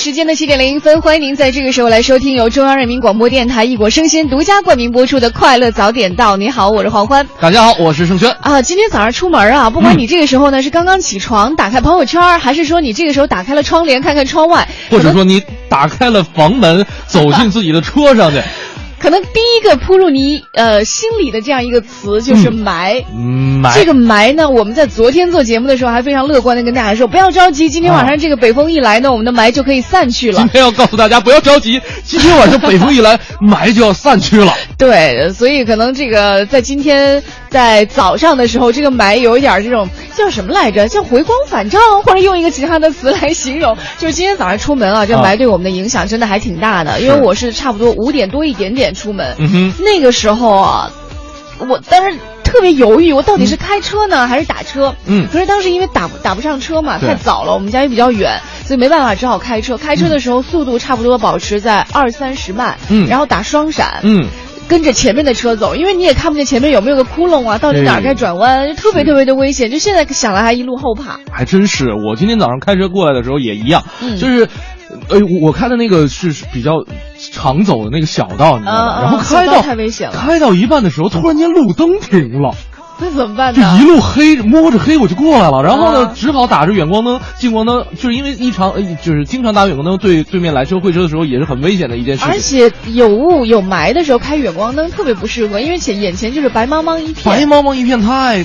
时间的七点零一分，欢迎您在这个时候来收听由中央人民广播电台异果生鲜独家冠名播出的《快乐早点到》。你好，我是黄欢。大家好，我是盛轩。啊，今天早上出门啊，不管你这个时候呢是刚刚起床打开朋友圈，还是说你这个时候打开了窗帘看看窗外，或者说你打开了房门走进自己的车上去。可能第一个扑入你呃心里的这样一个词就是霾，霾。这个霾呢，我们在昨天做节目的时候还非常乐观的跟大家说，不要着急，今天晚上这个北风一来呢，我们的霾就可以散去了。今天要告诉大家不要着急，今天晚上北风一来，霾就要散去了。对，所以可能这个在今天在早上的时候，这个霾有一点这种叫什么来着？叫回光返照，或者用一个其他的词来形容，就是今天早上出门啊，这霾对我们的影响真的还挺大的。因为我是差不多五点多一点点出门，嗯哼，那个时候啊，我当时特别犹豫，我到底是开车呢还是打车？嗯可是当时因为打打不上车嘛，太早了，我们家也比较远，所以没办法，只好开车。开车的时候速度差不多保持在二三十迈，嗯然后打双闪，嗯，跟着前面的车走，因为你也看不见前面有没有个窟窿啊，到底哪儿该转弯，就特别特别的危险。就现在想来还一路后怕。还真是。我今天早上开车过来的时候也一样，嗯就是。呃，我我开的那个是是比较常走的那个小道，你知道吗？啊然后开到太危险了开到一半的时候，突然间路灯停了，那怎么办呢就？一路黑，摸着黑我就过来了。然后呢啊，只好打着远光灯、近光灯，就是因为一常呃就是经常打远光灯，对对面来车会车的时候也是很危险的一件事而。且有雾有霾的时候开远光灯特别不适合，因为前眼前就是白茫茫一片。白茫茫一片太，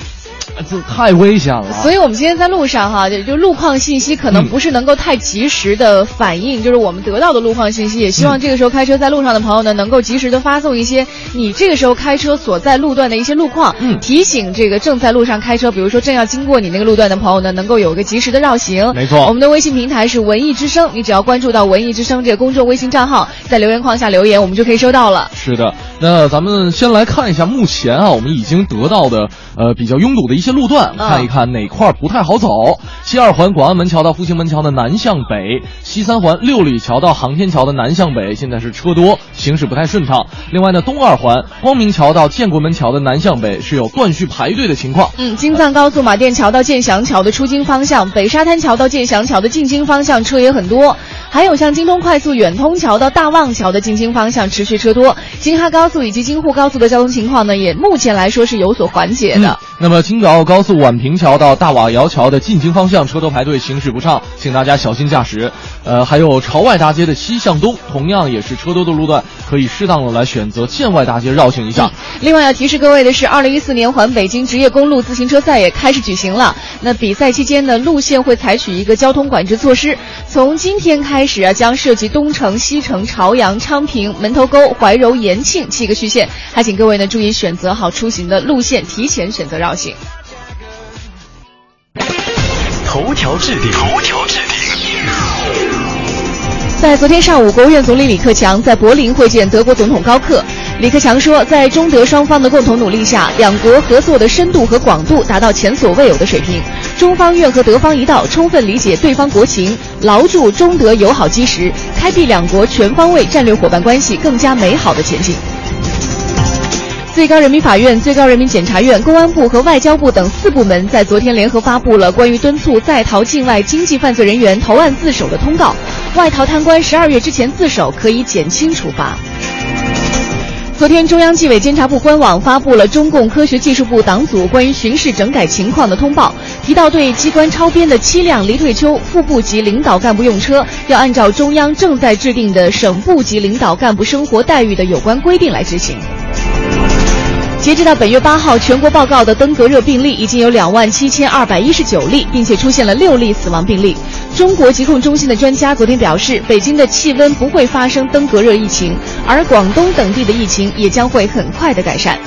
这太危险了。所以，我们今天在路上哈，就就路况信息可能嗯不是能够太及时的反映，就是我们得到的路况信息。也希望这个时候开车在路上的朋友呢，能够及时的发送一些你这个时候开车所在路段的一些路况，嗯提醒这个正在路上开车，比如说正要经过你那个路段的朋友呢，能够有一个及时的绕行。没错我们的微信平台是文艺之声，你只要关注到文艺之声这个公众微信账号，在留言框下留言，我们就可以收到了。是的，那咱们先来看一下目前啊，我们已经得到的呃比较拥堵的一些路段，嗯看一看哪块儿不太好走。西二环广安门桥到复兴门桥的南向北，西三环六里桥到航天桥的南向北，现在是车多，行驶不太顺畅。另外呢，东二环光明桥到建国门桥的南向北是有断续排队的情况。嗯，京藏高速马甸桥到建祥桥的出京方向，北沙滩桥到建祥桥的进京方向车也很多。还有像京通快速远通桥到大望桥的进京方向持续车多。京哈高速以及京沪高速的交通情况呢，也目前来说是有所缓解的。嗯那么京港澳高速宛平桥到大瓦窑桥的进京方向车多排队，行驶不畅，请大家小心驾驶。呃，还有朝外大街的西向东，同样也是车多的路段，可以适当的来选择建外大街绕行一下。另外要提示各位的是，二零一四年环北京职业公路自行车赛也开始举行了。那比赛期间呢，路线会采取一个交通管制措施，从今天开始啊，将涉及东城、西城、朝阳、昌平、门头沟、怀柔、延庆七个区县，还请各位呢注意选择好出行的路线，提前选择绕行。头条置顶，头条置顶。在昨天上午，国务院总理李克强在柏林会见德国总统高克。李克强说，在中德双方的共同努力下，两国合作的深度和广度达到前所未有的水平。中方愿和德方一道，充分理解对方国情，牢住中德友好基石，开辟两国全方位战略伙伴关系更加美好的前景。最高人民法院、最高人民检察院、公安部和外交部等四部门在昨天联合发布了关于敦促在逃境外经济犯罪人员投案自首的通告。外逃贪官十二月之前自首可以减轻处罚。昨天，中央纪委监察部官网发布了中共科学技术部党组关于巡视整改情况的通报，提到对机关超编的七辆离退休副部级领导干部用车，要按照中央正在制定的省部级领导干部生活待遇的有关规定来执行。截止到本月八号，全国报告的登革热病例已经有两万七千二百一十九例，并且出现了六例死亡病例。中国疾控中心的专家昨天表示，北京的气温不会发生登革热疫情，而广东等地的疫情也将会很快的改善。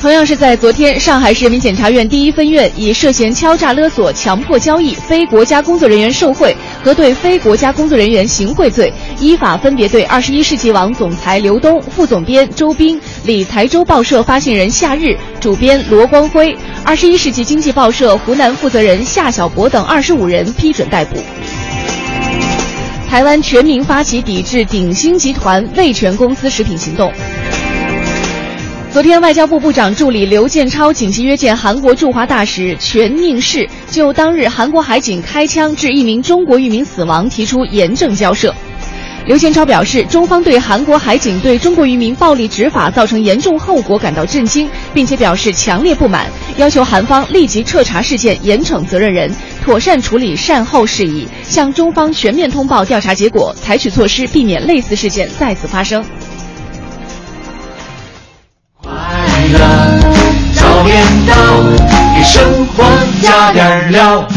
同样是在昨天，上海市人民检察院第一分院以涉嫌敲诈勒索、强迫交易、非国家工作人员受贿和对非国家工作人员行贿罪，依法分别对二十一世纪网总裁刘东、副总编周斌、理财周报社发行人夏日、主编罗光辉、二十一世纪经济报社湖南负责人夏小博等二十五人批准逮捕。台湾全民发起抵制鼎新集团味全公司食品行动。昨天，外交部部长助理刘建超紧急约见韩国驻华大使全宁世，就当日韩国海警开枪致一名中国渔民死亡提出严正交涉。刘建超表示，中方对韩国海警对中国渔民暴力执法造成严重后果感到震惊，并且表示强烈不满，要求韩方立即彻查事件，严惩责任人，妥善处理善后事宜，向中方全面通报调查结果，采取措施避免类似事件再次发生。快乐早点到，给生活加点料。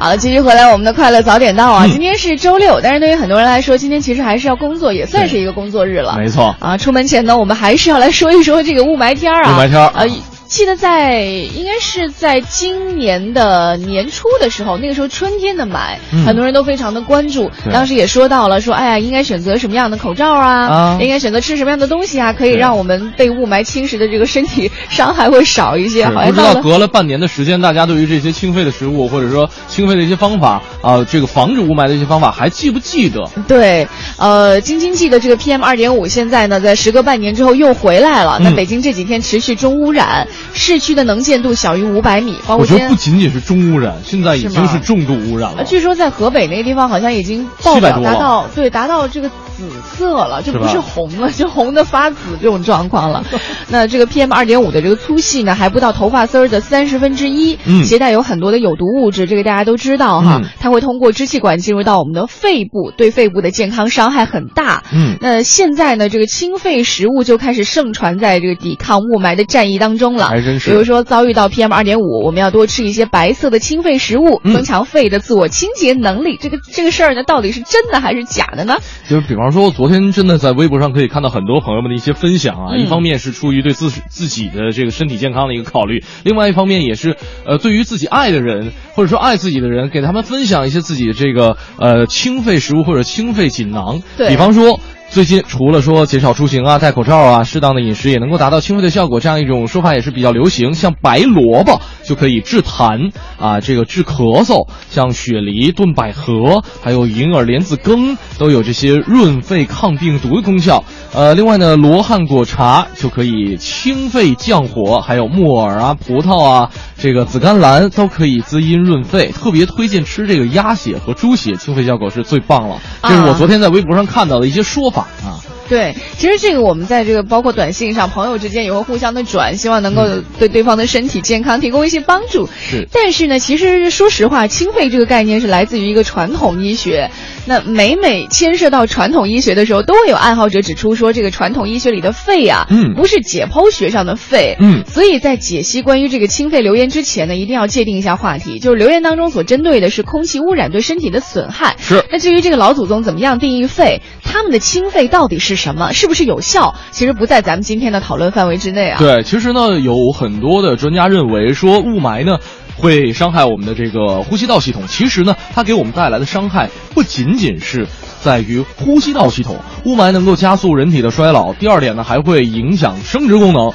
好了，继续回来我们的快乐早点到啊！今天是周六，但是对于很多人来说，今天其实还是要工作，也算是一个工作日了。没错啊，出门前呢，我们还是要来说一说这个雾霾天儿啊。雾霾天儿呃。记得在应该是在今年的年初的时候，那个时候春天的霾，很多人都非常的关注。当时也说到了，说哎呀，应该选择什么样的口罩啊，应该选择吃什么样的东西啊，可以让我们被雾霾侵蚀的这个身体伤害会少一些。好像不知道隔了半年的时间，大家对于这些清肺的食物，或者说清肺的一些方法啊，这个防止雾霾的一些方法，还记不记得？对，呃，京津冀的这个 PM 二点五现在呢，在时隔半年之后又回来了。那北京这几天持续中污染，市区的能。见度小于五百米，包括我觉得不仅仅是中污染，现在已经是重度污染了。据说在河北那个地方好像已经爆表达到对达到这个紫色了，就不是红了，就红的发紫这种状况了。那这个 PM 二点五的这个粗细呢，还不到头发丝儿的三十分之一，携带有很多的有毒物质，这个大家都知道哈。它会通过支气管进入到我们的肺部，对肺部的健康伤害很大。嗯，那现在呢，这个清肺食物就开始盛传在这个抵抗雾霾的战役当中了。还真是，比如说。遭遇到 PM 二点五，我们要多吃一些白色的清肺食物，增强肺的自我清洁能力。这个这个事儿呢，到底是真的还是假的呢？就是比方说，昨天真的在微博上可以看到很多朋友们的一些分享啊。一方面是出于对自自己的这个身体健康的一个考虑，另外一方面也是呃，对于自己爱的人或者说爱自己的人，给他们分享一些自己的这个呃清肺食物或者清肺锦囊。对，比方说。最近除了说减少出行啊、戴口罩啊、适当的饮食也能够达到清肺的效果，这样一种说法也是比较流行。像白萝卜就可以治痰啊，这个治咳嗽；像雪梨炖百合，还有银耳莲子羹都有这些润肺抗病毒的功效。呃，另外呢，罗汉果茶就可以清肺降火，还有木耳啊、葡萄啊、这个紫甘蓝都可以滋阴润肺。特别推荐吃这个鸭血和猪血，清肺效果是最棒了。这是我昨天在微博上看到的一些说法。啊，对，其实这个我们在这个包括短信上，朋友之间也会互相的转，希望能够对对方的身体健康提供一些帮助。是，但是呢，其实说实话，清肺这个概念是来自于一个传统医学。那每每牵涉到传统医学的时候，都会有爱好者指出说，这个传统医学里的肺啊，嗯，不是解剖学上的肺，嗯，所以在解析关于这个清肺留言之前呢，一定要界定一下话题，就是留言当中所针对的是空气污染对身体的损害。是。那至于这个老祖宗怎么样定义肺，他们的清肺到底是什么，是不是有效，其实不在咱们今天的讨论范围之内啊。对，其实呢，有很多的专家认为说雾霾呢。会伤害我们的这个呼吸道系统。其实呢，它给我们带来的伤害不仅仅是在于呼吸道系统，雾霾能够加速人体的衰老。第二点呢，还会影响生殖功能。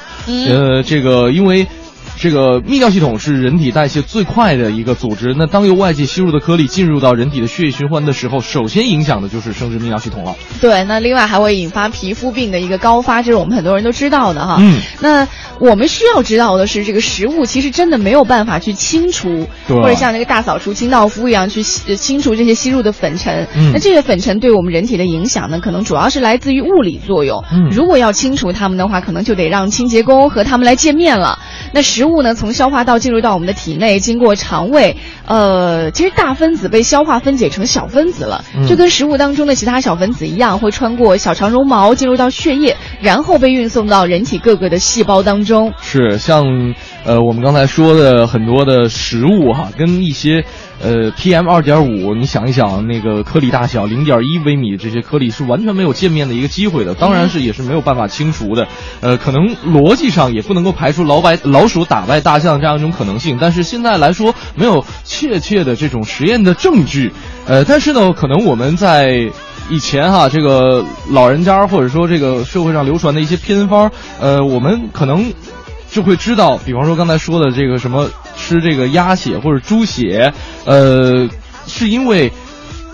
呃，这个因为。这个泌尿系统是人体代谢最快的一个组织。那当由外界吸入的颗粒进入到人体的血液循环的时候，首先影响的就是生殖泌尿系统了。对，那另外还会引发皮肤病的一个高发，这是我们很多人都知道的哈。嗯。那我们需要知道的是，这个食物其实真的没有办法去清除，或者像那个大扫除清道夫一样去清除这些吸入的粉尘。嗯。那这些粉尘对我们人体的影响呢，可能主要是来自于物理作用。嗯。如果要清除它们的话，可能就得让清洁工和他们来见面了。那食物呢，从消化道进入到我们的体内，经过肠胃，呃，其实大分子被消化分解成小分子了，就跟食物当中的其他小分子一样，会穿过小肠绒毛进入到血液，然后被运送到人体各个的细胞当中。是像呃，我们刚才说的很多的食物哈，跟一些。呃，PM 二点五，你想一想，那个颗粒大小零点一微米，这些颗粒是完全没有见面的一个机会的，当然是也是没有办法清除的。呃，可能逻辑上也不能够排除老白老鼠打败大象这样一种可能性，但是现在来说没有确切的这种实验的证据。呃，但是呢，可能我们在以前哈，这个老人家或者说这个社会上流传的一些偏方，呃，我们可能。就会知道，比方说刚才说的这个什么吃这个鸭血或者猪血，呃，是因为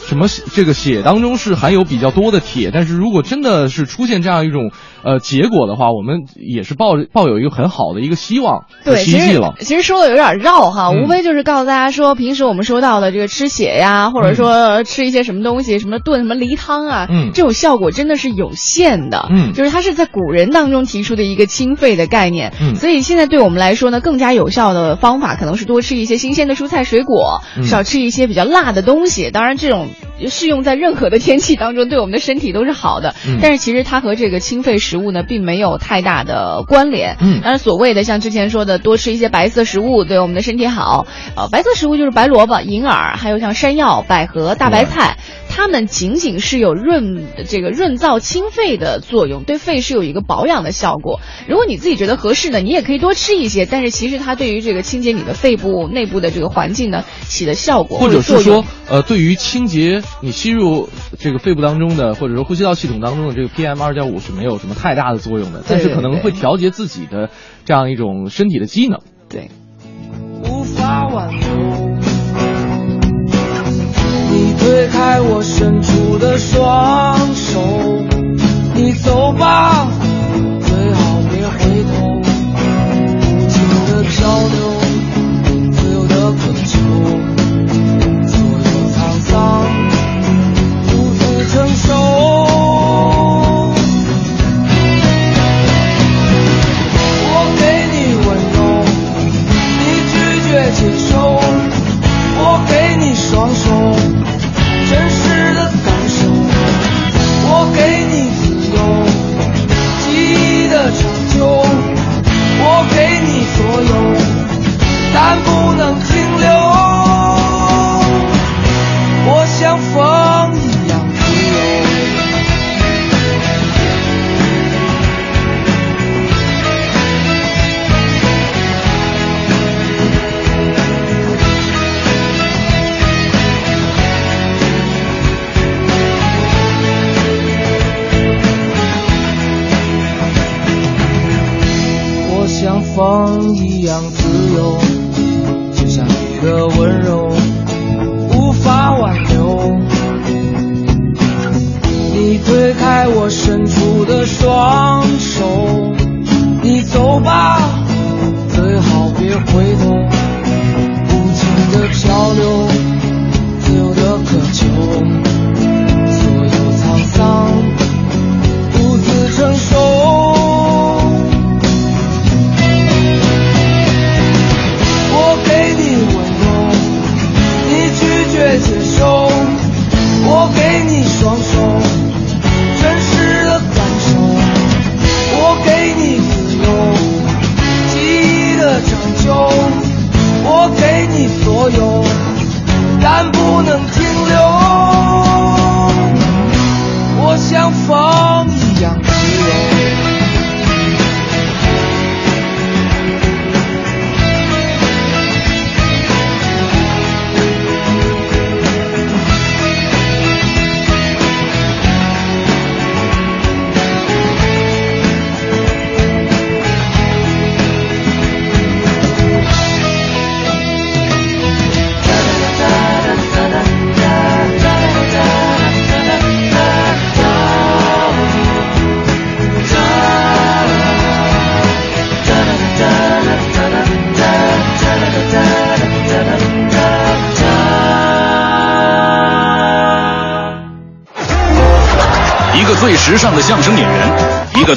什么这个血当中是含有比较多的铁，但是如果真的是出现这样一种呃结果的话，我们也是抱抱有一个很好的一个希望对，其实希冀了。其实说的有点绕哈，嗯。无非就是告诉大家说，平时我们说到的这个吃血呀，或者说吃一些什么东西，什么炖什么梨汤啊，嗯。这种效果真的是有限的，嗯。就是它是在古人当中提出的一个清肺的概念，嗯。所以现在对我们来说呢，更加有效的方法可能是多吃一些新鲜的蔬菜水果，嗯。少吃一些比较辣的东西。当然，这种适用在任何的天气当中，对我们的身体都是好的。嗯。但是其实它和这个清肺食物呢，并没有太大的关联。嗯当然，所谓的像之前说的多吃一些白色食物，对我们的身体好。呃，白色食物就是白萝卜、银耳，还有像山药、百合、大白菜，它们仅仅是有润这个润燥清肺的作用，对肺是有一个保养的效果。如果你自己觉得合适呢，你也可以多吃一些，但是其实它对于这个清洁你的肺部内部的这个环境呢，起的效果或者是说，呃，对于清洁你吸入这个肺部当中的，或者说呼吸道系统当中的这个 PM 二点五是没有什么太大的作用的，但是可能会调节自己的这样一种身体的机能。对。无法挽留。推开我伸出的双手，你走吧，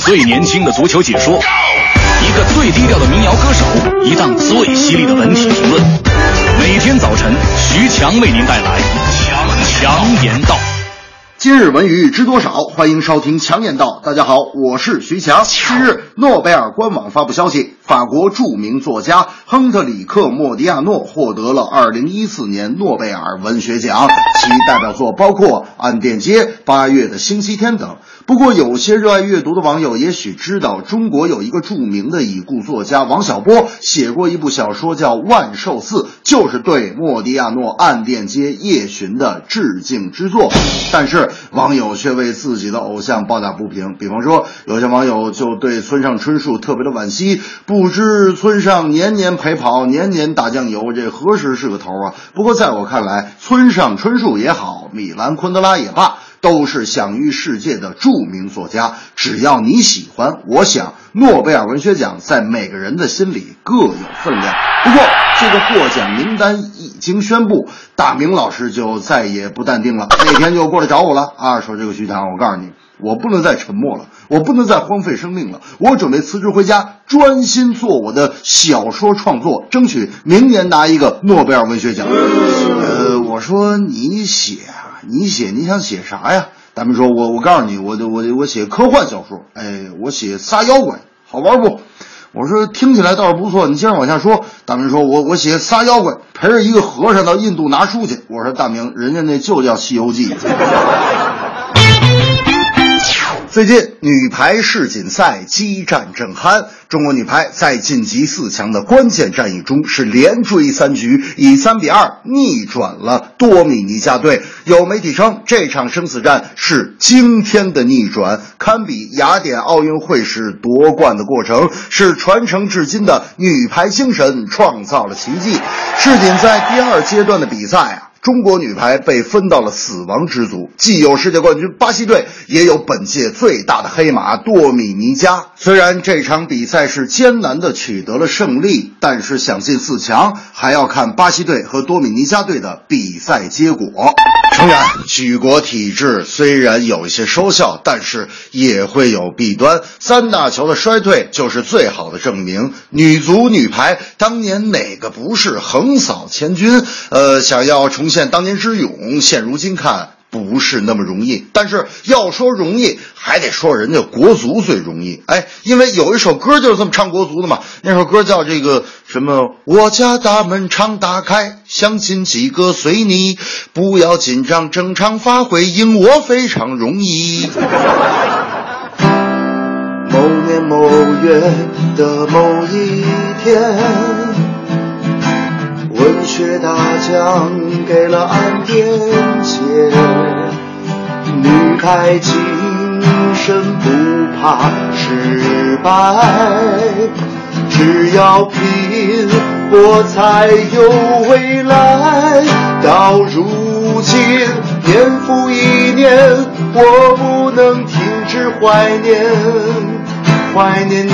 最年轻的足球解说，一个最低调的民谣歌手，一档最犀利的文体评论。每天早晨，徐强为您带来强强言道。今日文娱知多少？欢迎收听强言道。大家好，我是徐强。近日，诺贝尔官网发布消息，法国著名作家亨特里克·莫迪亚诺获得了2014年诺贝尔文学奖，其代表作包括《暗电街》《八月的星期天》等。不过，有些热爱阅读的网友也许知道，中国有一个著名的已故作家王小波写过一部小说叫《万寿寺》，就是对莫迪亚诺暗电街夜巡的致敬之作。但是，网友却为自己的偶像抱打不平。比方说，有些网友就对村上春树特别的惋惜，不知村上年年陪跑，年年打酱油，这何时是个头啊？不过，在我看来，村上春树也好，米兰昆德拉也罢。都是享誉世界的著名作家，只要你喜欢，我想诺贝尔文学奖在每个人的心里各有分量。不过，这个获奖名单已经宣布，大明老师就再也不淡定了，那天就过来找我了啊，说这个徐强，我告诉你，我不能再沉默了，我不能再荒废生命了，我准备辞职回家，专心做我的小说创作，争取明年拿一个诺贝尔文学奖。呃，我说你写啊。你写你想写啥呀？大明说：“我我告诉你，我我我写科幻小说，哎，我写仨妖怪，好玩不？”我说：“听起来倒是不错，你接着往下说。”大明说：“我我写仨妖怪陪着一个和尚到印度拿书去。”我说：“大明，人家那就叫《西游记》。”最近女排世锦赛激战正酣，中国女排在晋级四强的关键战役中是连追三局，以三比二逆转了多米尼加队。有媒体称这场生死战是惊天的逆转，堪比雅典奥运会时夺冠的过程，是传承至今的女排精神创造了奇迹。世锦赛第二阶段的比赛啊。中国女排被分到了死亡之组，既有世界冠军巴西队，也有本届最大的黑马多米尼加。虽然这场比赛是艰难的取得了胜利，但是想进四强还要看巴西队和多米尼加队的比赛结果。当然，举国体制虽然有一些收效，但是也会有弊端。三大球的衰退就是最好的证明。女足、女排当年哪个不是横扫千军？呃，想要重。现当年之勇，现如今看不是那么容易。但是要说容易，还得说人家国足最容易。哎，因为有一首歌就是这么唱国足的嘛。那首歌叫这个什么？我家大门常打开，相亲几个随你，不要紧张，正常发挥，赢我非常容易。某年某月的某一天。文学大奖给了安田街，女排精神不怕失败，只要拼搏才有未来。到如今年复一年，我不能停止怀念，怀念你，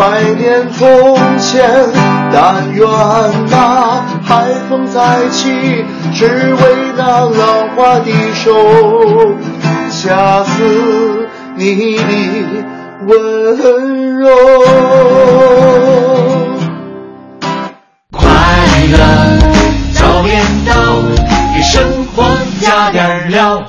怀念从前。但愿那海风再起，只为那浪花的手，恰似你的温柔。快乐早点到，给生活加点料。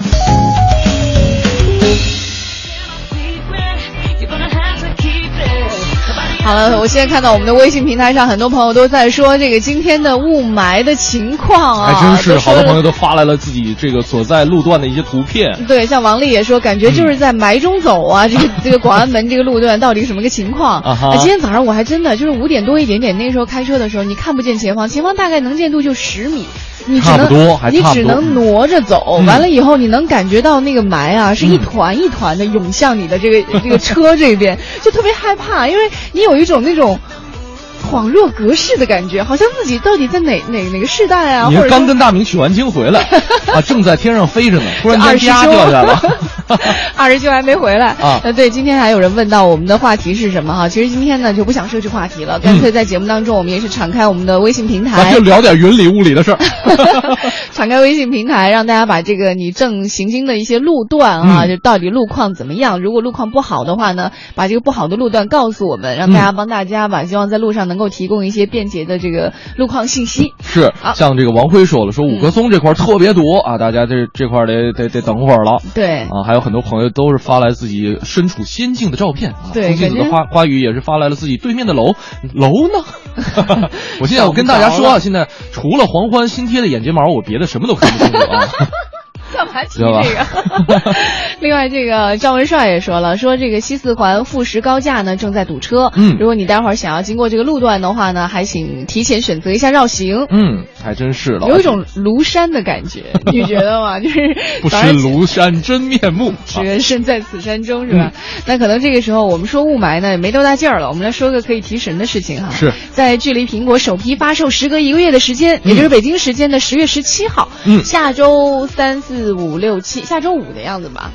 好了，我现在看到我们的微信平台上，很多朋友都在说这个今天的雾霾的情况啊，还真是好多朋友都发来了自己这个所在路段的一些图片。对，像王丽也说，感觉就是在霾中走啊，这个 这个广安门这个路段到底什么个情况？啊今天早上我还真的就是五点多一点点，那时候开车的时候，你看不见前方，前方大概能见度就十米。你只能你只能挪着走，完了以后你能感觉到那个霾啊，是一团一团的涌向你的这个这个车这边，就特别害怕，因为你有一种那种。恍若隔世的感觉，好像自己到底在哪哪哪个世代啊？你刚跟大明取完经回来 啊，正在天上飞着呢，突然间啪掉下来了。二师兄还没回来啊？呃，对，今天还有人问到我们的话题是什么哈？其实今天呢就不想设置话题了，干脆在节目当中我们也是敞开我们的微信平台，就聊点云里雾里的事儿。敞开微信平台，让大家把这个你正行经的一些路段啊，就到底路况怎么样？如果路况不好的话呢，把这个不好的路段告诉我们，让大家帮大家吧。希望在路上能够提供一些便捷的这个路况信息。是，像这个王辉说了，说五棵松这块特别堵啊，大家这这块得得得等会儿了。对啊，还有很多朋友都是发来自己身处仙境的照片啊。对，金子的花花语也是发来了自己对面的楼楼呢。我现在我跟大家说啊，现在除了黄欢新贴的眼睫毛，我别的什么都看不清楚啊。干嘛提这个？另外，这个赵文帅也说了，说这个西四环富时高架呢正在堵车。嗯如果你待会儿想要经过这个路段的话呢，还请提前选择一下绕行。嗯，还真是了，有一种庐山的感觉，你觉得吗？就是不识庐山真面目。只缘身在此山中，是吧？嗯那可能这个时候我们说雾霾呢也没多大劲儿了，我们来说个可以提神的事情哈。是在距离苹果首批发售时隔一个月的时间，也就是北京时间的十月十七号，嗯下周三四四五六七，下周五的样子吧。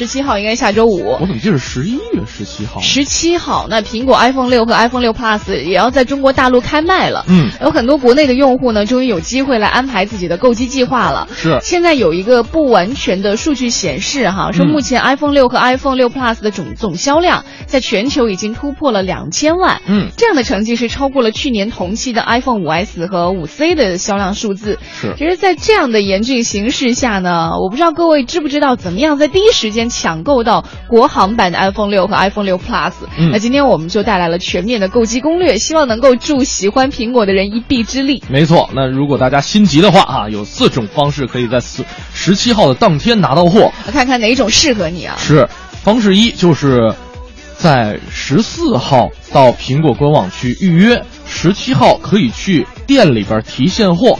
十七号应该下周五我。怎么记得十一月十七号？十七号，那苹果 iPhone 六和 iPhone 六 Plus 也要在中国大陆开卖了。嗯有很多国内的用户呢，终于有机会来安排自己的购机计划了。是现在有一个不完全的数据显示，哈，说嗯目前 iPhone 六和 iPhone 六 Plus 的总总销量在全球已经突破了两千万。嗯这样的成绩是超过了去年同期的 iPhone 五 S 和五 C 的销量数字。是其实，在这样的严峻形势下呢，我不知道各位知不知道怎么样在第一时间抢购到国行版的 iPhone 六和 iPhone 六 Plus。嗯那今天我们就带来了全面的购机攻略，希望能够助喜欢苹果的人一臂之力。没错，那如果大家心急的话啊，有四种方式可以在四十七号的当天拿到货。看看哪种适合你啊？是，方式一就是在十四号到苹果官网去预约，十七号可以去店里边提现货。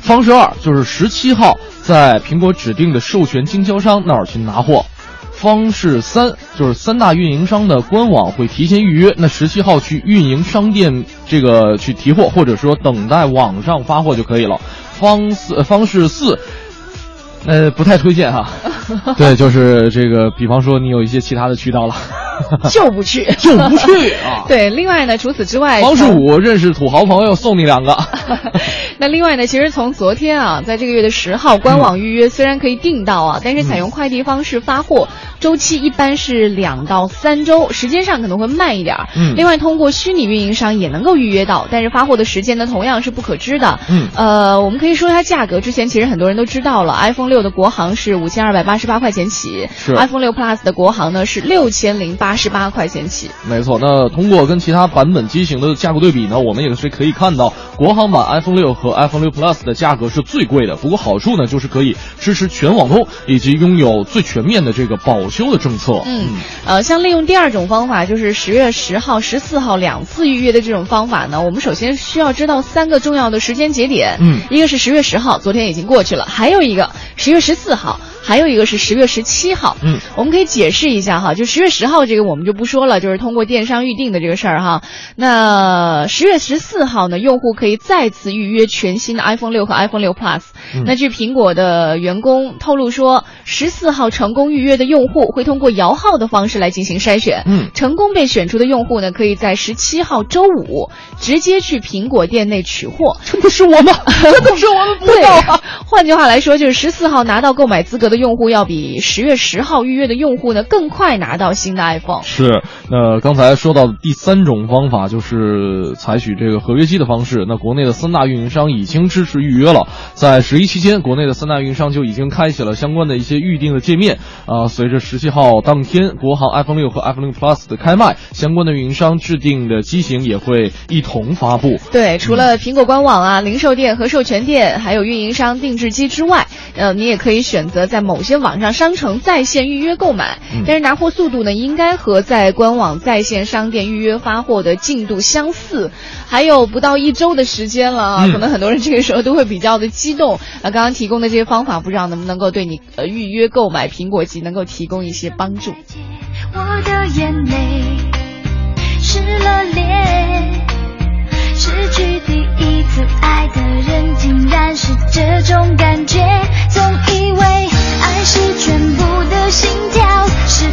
方式二就是十七号在苹果指定的授权经销商那儿去拿货。方式三就是三大运营商的官网会提前预约，那十七号去运营商店这个去提货，或者说等待网上发货就可以了。方四呃方式四，呃不太推荐哈。对，就是这个，比方说你有一些其他的渠道了，就不去，就不去啊。对，另外呢，除此之外，方式从五，认识土豪朋友送你两个。那另外呢，其实从昨天啊，在这个月的十号官网预约虽然可以订到啊，但是采用快递方式发货，周期一般是两到三周，时间上可能会慢一点儿。嗯另外通过虚拟运营商也能够预约到，但是发货的时间呢同样是不可知的。嗯呃，我们可以说一下价格，之前其实很多人都知道了，iPhone 六的国行是五千二百八十八块钱起，iPhone 六 Plus 的国行呢是六千零八十八块钱起。没错，那通过跟其他版本机型的价格对比呢，我们也是可以看到，国行版 iPhone 六和 iPhone 六 Plus 的价格是最贵的。不过好处呢，就是可以支持全网通，以及拥有最全面的这个保修的政策。嗯，呃，像利用第二种方法，就是十月十号、十四号两次预约的这种方法呢，我们首先需要知道三个重要的时间节点。嗯一个是十月十号，昨天已经过去了，还有一个十月十四号。还有一个是十月十七号，嗯，我们可以解释一下哈，就十月十号这个我们就不说了，就是通过电商预定的这个事儿哈。那十月十四号呢，用户可以再次预约全新的 iPhone 六和 iPhone 六 Plus。嗯那据苹果的员工透露说，十四号成功预约的用户会通过摇号的方式来进行筛选。嗯成功被选出的用户呢，可以在十七号周五直接去苹果店内取货。这不是我吗，这不是我们不知道啊。换句话来说，就是十四号拿到购买资格的用户，要比十月十号预约的用户呢更快拿到新的 iPhone。是，那刚才说到的第三种方法就是采取这个合约机的方式。那国内的三大运营商已经支持预约了，在十一期间，国内的三大运营商就已经开启了相关的一些预定的界面。啊、随着十七号当天国行 iPhone 六和 iPhone 六 Plus 的开卖，相关的运营商制定的机型也会一同发布。对，除了苹果官网啊、零售店和授权店，还有运营商定制机之外，呃，你也可以选择在某些网上商城在线预约购买。嗯但是拿货速度呢，应该和在官网在线商店预约发货的进度相似。还有不到一周的时间了啊，嗯可能很多人这个时候都会比较的激动。啊，刚刚提供的这些方法，不知道能不能够对你呃预约购买苹果机能够提供一些帮助。我的眼泪湿了脸，失去第一次爱的人，竟然是这种感觉。总以为爱是全部的心跳，失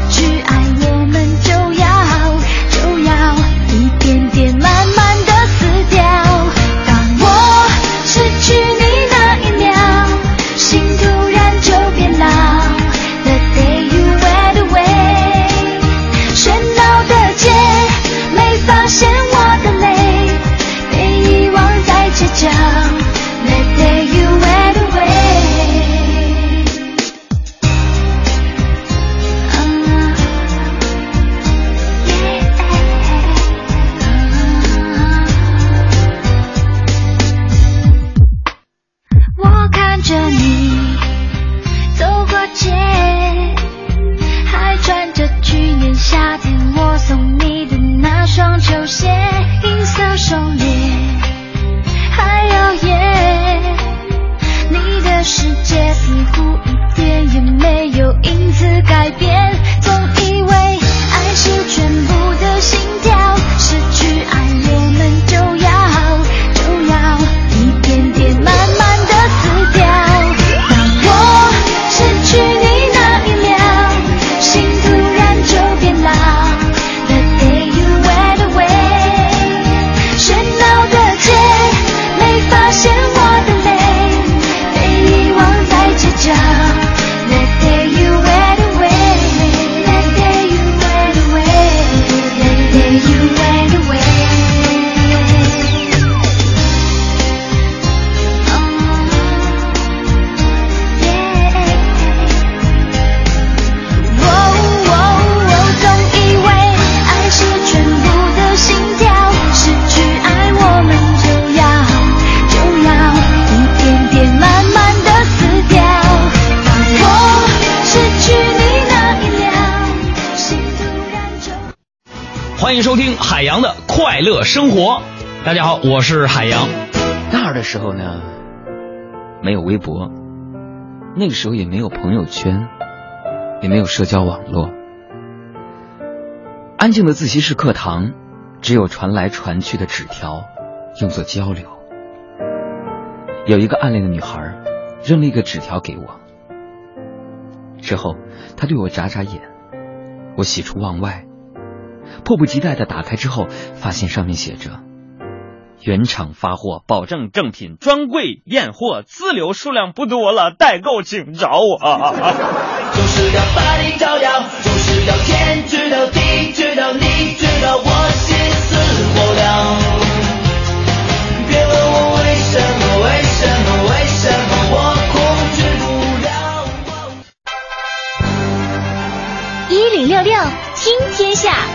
那个时候也没有朋友圈，也没有社交网络。安静的自习室课堂，只有传来传去的纸条，用作交流。有一个暗恋的女孩，扔了一个纸条给我。之后，她对我眨眨眼，我喜出望外，迫不及待的打开之后，发现上面写着。原厂发货，保证正品，专柜验货，自留数量不多了，代购请找我。就是要把你照耀，就是要天知道地知道你知道我心思活了。别问我为什么为什么为什么我控制不了。一零六六听天下。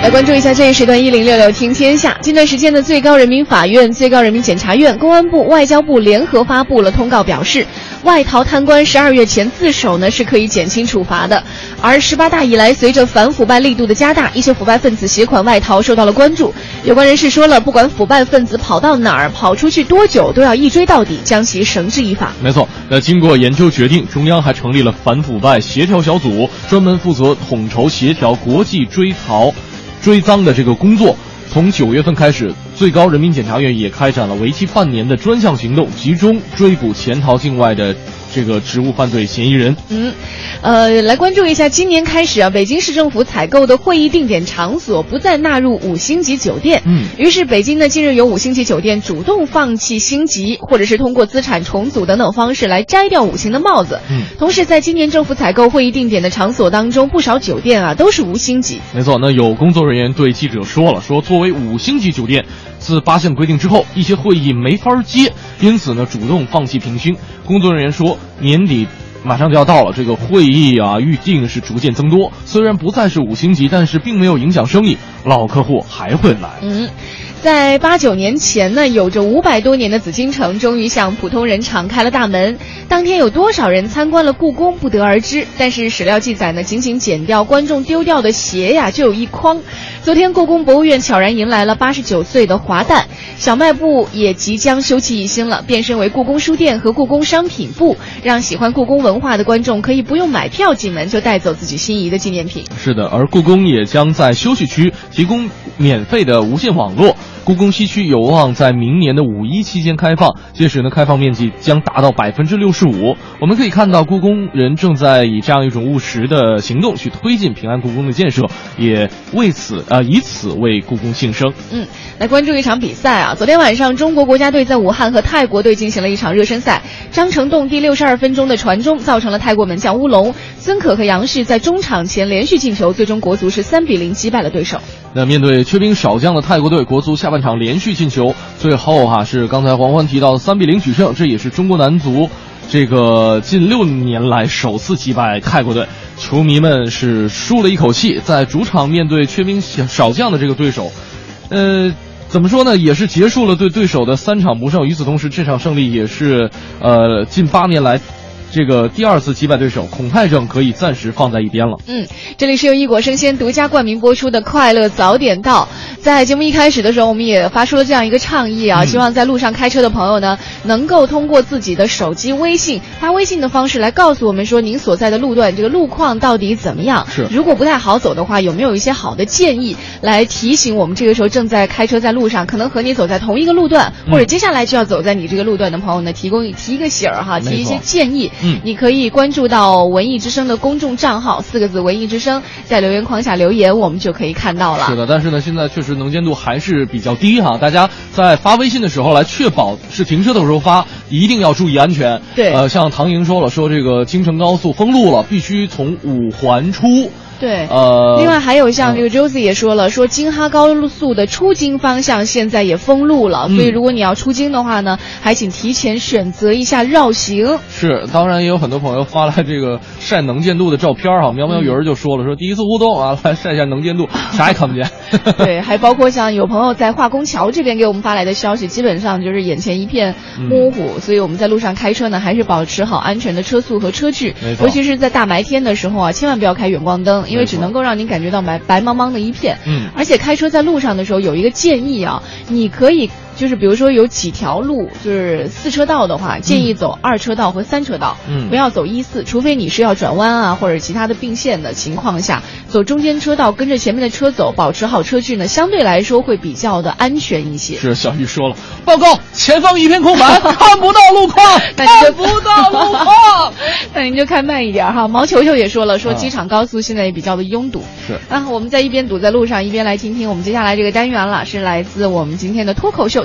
来关注一下这一时段一零六六听天下。近段时间的最高人民法院、最高人民检察院、公安部、外交部联合发布了通告，表示外逃贪官十二月前自首呢是可以减轻处罚的。而十八大以来，随着反腐败力度的加大，一些腐败分子携款外逃受到了关注。有关人士说了，不管腐败分子跑到哪儿、跑出去多久，都要一追到底，将其绳之以法。没错，那经过研究决定，中央还成立了反腐败协调小组，专门负责统筹协调国际追逃。追赃的这个工作，从九月份开始，最高人民检察院也开展了为期半年的专项行动，集中追捕潜逃境外的这个职务犯罪嫌疑人。嗯，呃，来关注一下，今年开始啊，北京市政府采购的会议定点场所不再纳入五星级酒店。嗯，于是北京呢，近日有五星级酒店主动放弃星级，或者是通过资产重组等等方式来摘掉五星的帽子。嗯，同时在今年政府采购会议定点的场所当中，不少酒店啊都是无星级。没错，那有工作人员对记者说了，说作为五星级酒店，自八项规定之后，一些会议没法接，因此呢，主动放弃评星。工作人员说，年底。马上就要到了，这个会议啊预定是逐渐增多。虽然不再是五星级，但是并没有影响生意，老客户还会来。嗯。在八九年前呢，有着五百多年的紫禁城终于向普通人敞开了大门。当天有多少人参观了故宫，不得而知。但是史料记载呢，仅仅剪掉观众丢掉的鞋呀，就有一筐。昨天，故宫博物院悄然迎来了八十九岁的华诞，小卖部也即将休憩一新了，变身为故宫书店和故宫商品部，让喜欢故宫文化的观众可以不用买票进门就带走自己心仪的纪念品。是的，而故宫也将在休息区提供免费的无线网络。故宫西区有望在明年的五一期间开放，届时呢，开放面积将达到百分之六十五。我们可以看到，故宫人正在以这样一种务实的行动去推进平安故宫的建设，也为此呃以此为故宫庆生。嗯，来关注一场比赛啊！昨天晚上，中国国家队在武汉和泰国队进行了一场热身赛。张成栋第六十二分钟的传中，造成了泰国门将乌龙。孙可和杨旭在中场前连续进球，最终国足是三比零击败了对手。那面对缺兵少将的泰国队，国足下半场连续进球，最后哈是刚才黄欢提到的三比零取胜，这也是中国男足这个近六年来首次击败泰国队，球迷们是舒了一口气，在主场面对缺兵少将的这个对手，呃。怎么说呢？也是结束了对对手的三场不胜。与此同时，这场胜利也是呃近八年来这个第二次击败对手，恐太症可以暂时放在一边了。嗯，这里是由一果生鲜独家冠名播出的《快乐早点到》。在节目一开始的时候，我们也发出了这样一个倡议啊，嗯希望在路上开车的朋友呢，能够通过自己的手机微信发微信的方式来告诉我们说您所在的路段这个路况到底怎么样。是如果不太好走的话，有没有一些好的建议来提醒我们这个时候正在开车在路上，可能和你走在同一个路段，嗯或者接下来就要走在你这个路段的朋友呢，提供提一个醒儿哈，提一些建议。嗯你可以关注到文艺之声的公众账号，四个字“文艺之声”，在留言框下留言，我们就可以看到了。是的，但是呢，现在确实能见度还是比较低哈。大家在发微信的时候，来确保是停车的时候发，一定要注意安全。对呃，像唐莹说了，说这个京承高速封路了，必须从五环出。对，呃，另外还有像这个 Josie 也说了，说京哈高速的出京方向现在也封路了，嗯所以如果你要出京的话呢，还请提前选择一下绕行。是，当然也有很多朋友发来这个晒能见度的照片哈。苗苗鱼儿就说了，说第一次互动啊，来晒一下能见度，啥也看不见。对，还包括像有朋友在化工桥这边给我们发来的消息，基本上就是眼前一片模糊，所以我们在路上开车呢，还是保持好安全的车速和车距尤其是在大白天的时候啊，千万不要开远光灯，因为只能够让您感觉到白白茫茫的一片。嗯而且开车在路上的时候有一个建议啊，你可以就是比如说有几条路就是四车道的话，建议走二车道和三车道，嗯不要走一四，除非你是要转弯啊或者其他的并线的情况下，走中间车道跟着前面的车走，保持好车距呢，相对来说会比较的安全一些。是小雨说了，报告前方一片空白，看不到路况，看不到路况。那您就开 慢一点哈。毛球球也说了，说啊机场高速现在也比较的拥堵。是啊，我们在一边堵在路上，一边来听听我们接下来这个单元了，是来自我们今天的脱口秀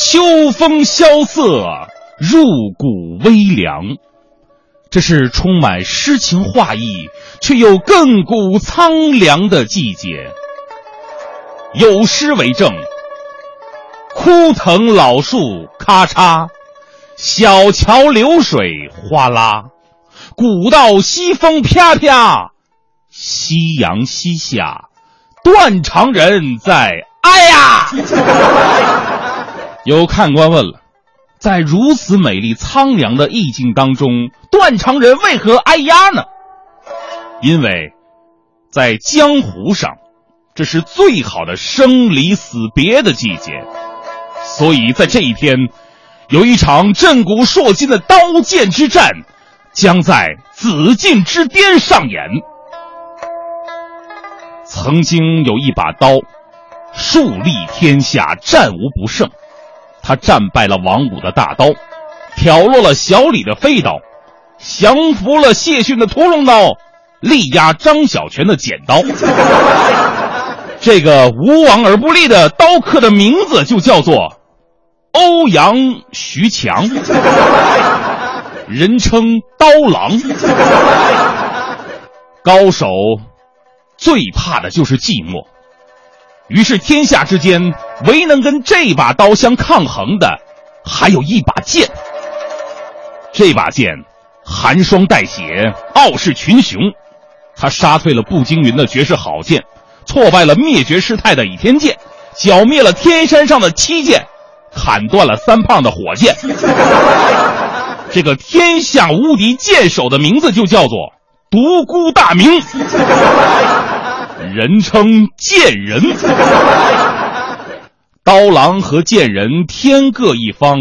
秋风萧瑟，入骨微凉。这是充满诗情画意，却又亘古苍凉的季节。有诗为证：枯藤老树咔嚓，小桥流水哗啦，古道西风啪啪，夕阳西下，断肠人在哎呀！有看官问了，在如此美丽苍凉的意境当中，断肠人为何哎呀呢？因为，在江湖上，这是最好的生离死别的季节，所以在这一天，有一场震古烁今的刀剑之战，将在紫禁之巅上演。曾经有一把刀，树立天下，战无不胜。他战败了王五的大刀，挑落了小李的飞刀，降服了谢逊的屠龙刀，力压张小泉的剪刀。这个无往而不利的刀客的名字就叫做欧阳徐强，人称刀郎。高手最怕的就是寂寞。于是天下之间，唯能跟这把刀相抗衡的，还有一把剑。这把剑寒霜带血，傲视群雄。他杀退了步惊云的绝世好剑，挫败了灭绝师太的倚天剑，剿灭了天山上的七剑，砍断了三胖的火箭。这个天下无敌剑手的名字就叫做独孤大名。人称贱人。刀郎和贱人天各一方，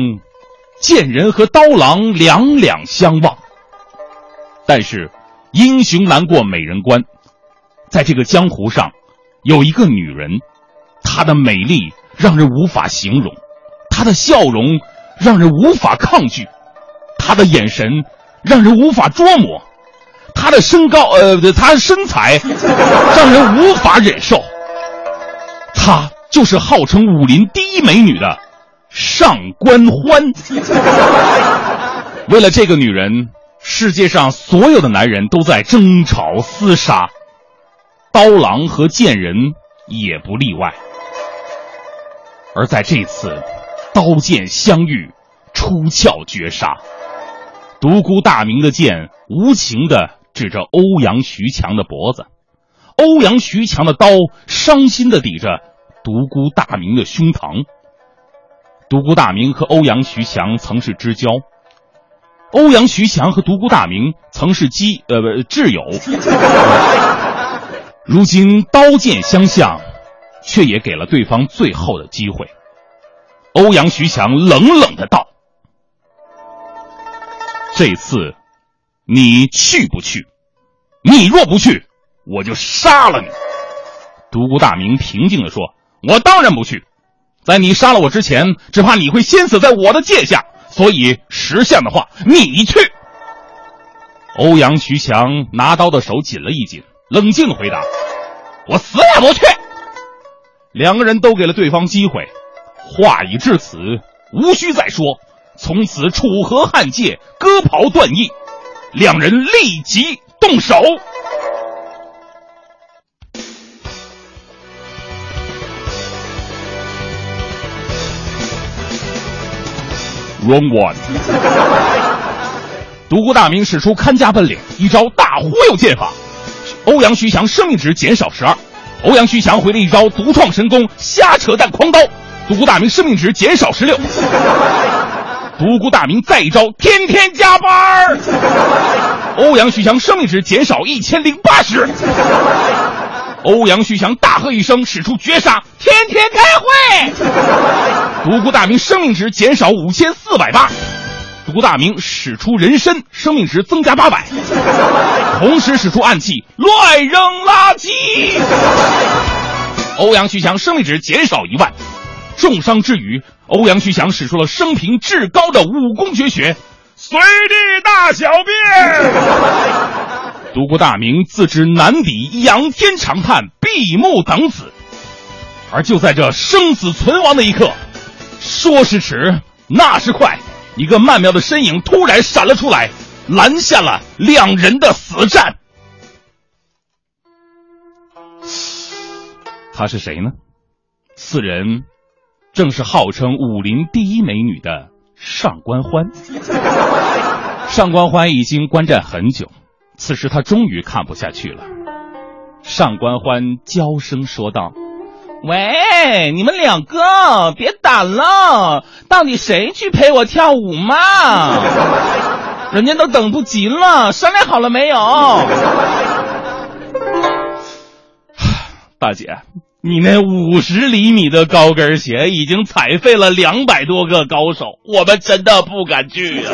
贱人和刀郎两两相望。但是，英雄难过美人关，在这个江湖上，有一个女人，她的美丽让人无法形容，她的笑容让人无法抗拒，她的眼神让人无法捉摸。她的身高，呃，她的身材 让人无法忍受。她就是号称武林第一美女的上官欢。为了这个女人，世界上所有的男人都在争吵厮杀，刀郎和剑人也不例外。而在这次刀剑相遇、出鞘绝杀，独孤大明的剑无情的指着欧阳徐强的脖子，欧阳徐强的刀伤心的抵着独孤大明的胸膛。独孤大明和欧阳徐强曾是知交。欧阳徐强和独孤大明曾是基呃不挚友，如今刀剑相向，却也给了对方最后的机会。欧阳徐强冷冷的道：“这次你去不去？你若不去，我就杀了你。”独孤大明平静的说：“我当然不去，在你杀了我之前，只怕你会先死在我的剑下。”所以识相的话，你去。欧阳徐强拿刀的手紧了一紧，冷静的回答：“我死也不去。”两个人都给了对方机会，话已至此，无需再说。从此楚河汉界，割袍断义，两人立即动手。Wrong one。独孤大明使出看家本领，一招大忽悠剑法，欧阳徐强生命值减少十二。欧阳徐强回了一招独创神功瞎扯淡狂刀，独孤大明生命值减少十六。独孤大明再一招天天加班 欧阳旭强生命值减少一千零八十。欧阳旭强大喝一声，使出绝杀，天天开会。独孤大明生命值减少五千四百八，独孤大明使出人参，生命值增加八百，同时使出暗器乱扔垃圾。欧阳旭强生命值减少一万，重伤之余，欧阳徐强使出了生平至高的武功绝学——随地大小便。独孤大明自知难敌，仰天长叹，闭目等死。而就在这生死存亡的一刻，说时迟，那时快，一个曼妙的身影突然闪了出来，拦下了两人的死战。他是谁呢？此人正是号称武林第一美女的上官欢。上官欢已经观战很久。此时他终于看不下去了，上官欢娇声说道：“喂，你们两个别打了，到底谁去陪我跳舞嘛？人家都等不及了，商量好了没有？” 大姐，你那五十厘米的高跟鞋已经踩废了两百多个高手，我们真的不敢去啊。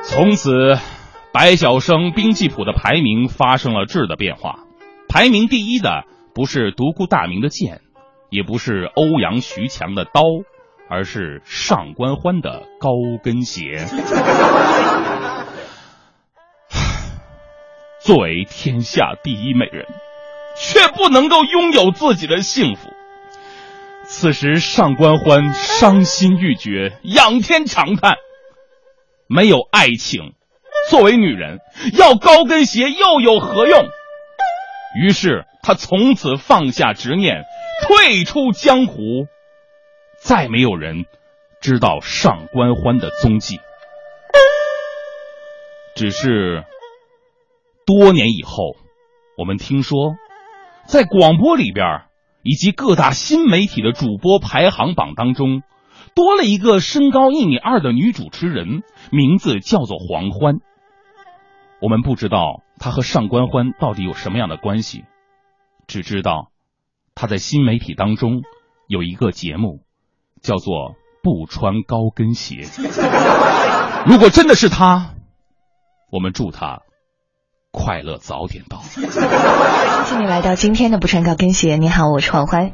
从此，白晓生兵器谱的排名发生了质的变化。排名第一的不是独孤大明的剑，也不是欧阳徐强的刀，而是上官欢的高跟鞋。作为天下第一美人，却不能够拥有自己的幸福。此时，上官欢伤心欲绝，仰天长叹。没有爱情，作为女人，要高跟鞋又有何用？于是他从此放下执念，退出江湖，再没有人知道上官欢的踪迹。只是多年以后，我们听说，在广播里边以及各大新媒体的主播排行榜当中。多了一个身高一米二的女主持人，名字叫做黄欢。我们不知道她和上官欢到底有什么样的关系，只知道她在新媒体当中有一个节目，叫做《不穿高跟鞋》。如果真的是她，我们祝她快乐早点到。欢迎你来到今天的《不穿高跟鞋》。你好，我是黄欢。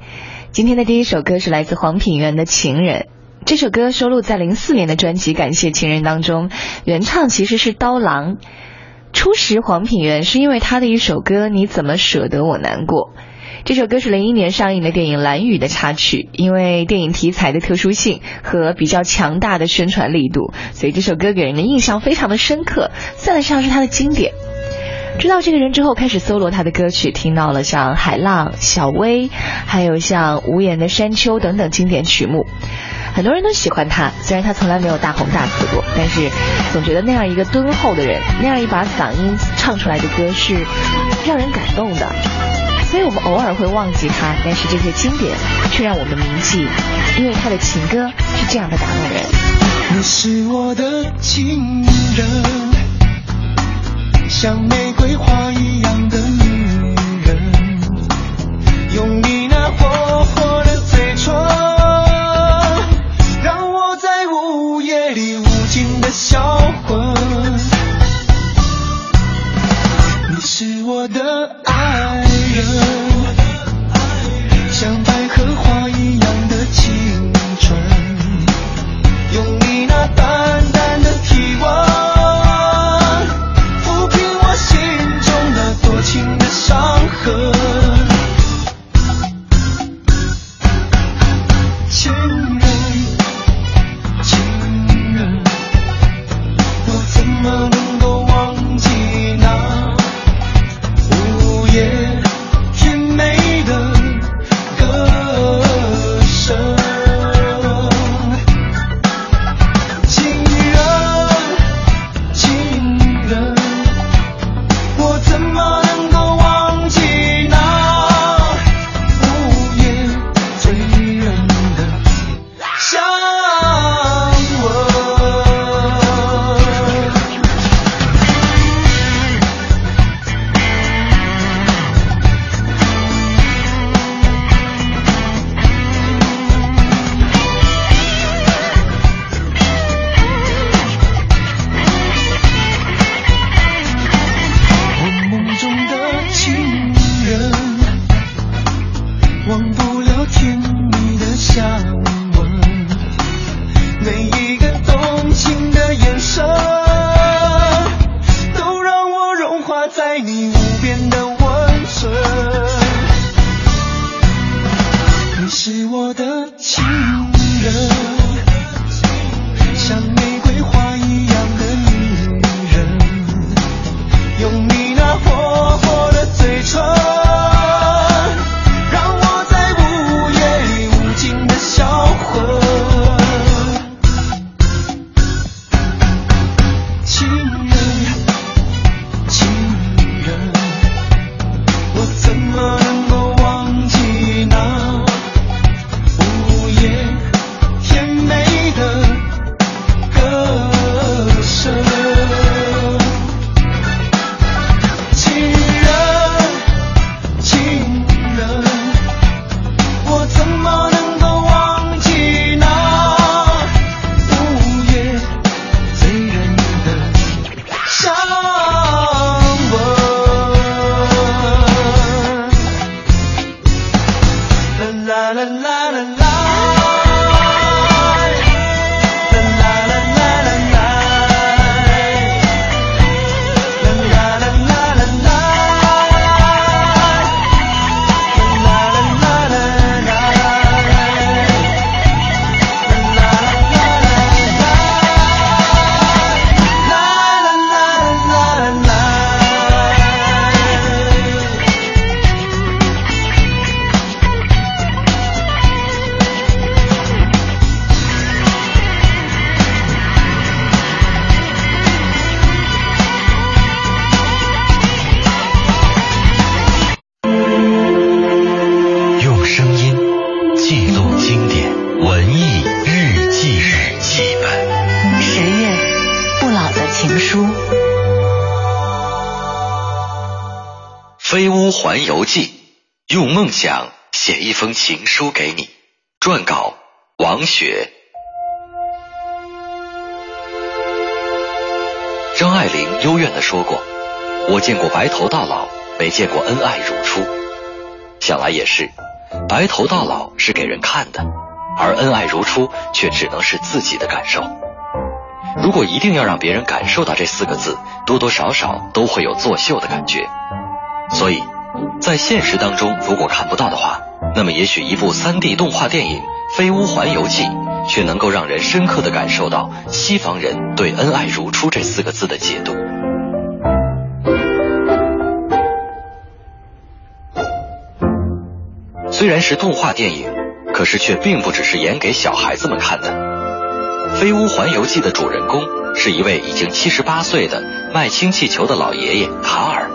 今天的第一首歌是来自黄品源的《情人》。这首歌收录在零四年的专辑《感谢情人》当中，原唱其实是刀郎。初识黄品源是因为他的一首歌《你怎么舍得我难过》，这首歌是零一年上映的电影《蓝雨》的插曲，因为电影题材的特殊性和比较强大的宣传力度，所以这首歌给人的印象非常的深刻，算得上是他的经典。知道这个人之后，开始搜罗他的歌曲，听到了像《海浪》《小薇》，还有像《无言的山丘》等等经典曲目。很多人都喜欢他，虽然他从来没有大红大紫过，但是总觉得那样一个敦厚的人，那样一把嗓音唱出来的歌是让人感动的。所以我们偶尔会忘记他，但是这些经典却让我们铭记，因为他的情歌是这样的打动人。你是我的情人，像玫瑰花一样的女人，用你那火火的嘴唇，让我在午夜里无尽的销魂。你是我的爱人，像百合花一样的青春。用你那淡淡的体温，融封情书给你。撰稿王雪。张爱玲幽怨地说过：“我见过白头到老，没见过恩爱如初。”想来也是，白头到老是给人看的，而恩爱如初却只能是自己的感受。如果一定要让别人感受到这四个字，多多少少都会有作秀的感觉。所以，在现实当中，如果看不到的话，那么也许一部 3D 动画电影《飞屋环游记》却能够让人深刻的感受到西方人对“恩爱如初”这四个字的解读。虽然是动画电影，可是却并不只是演给小孩子们看的。《飞屋环游记》的主人公是一位已经七十八岁的卖氢气球的老爷爷卡尔。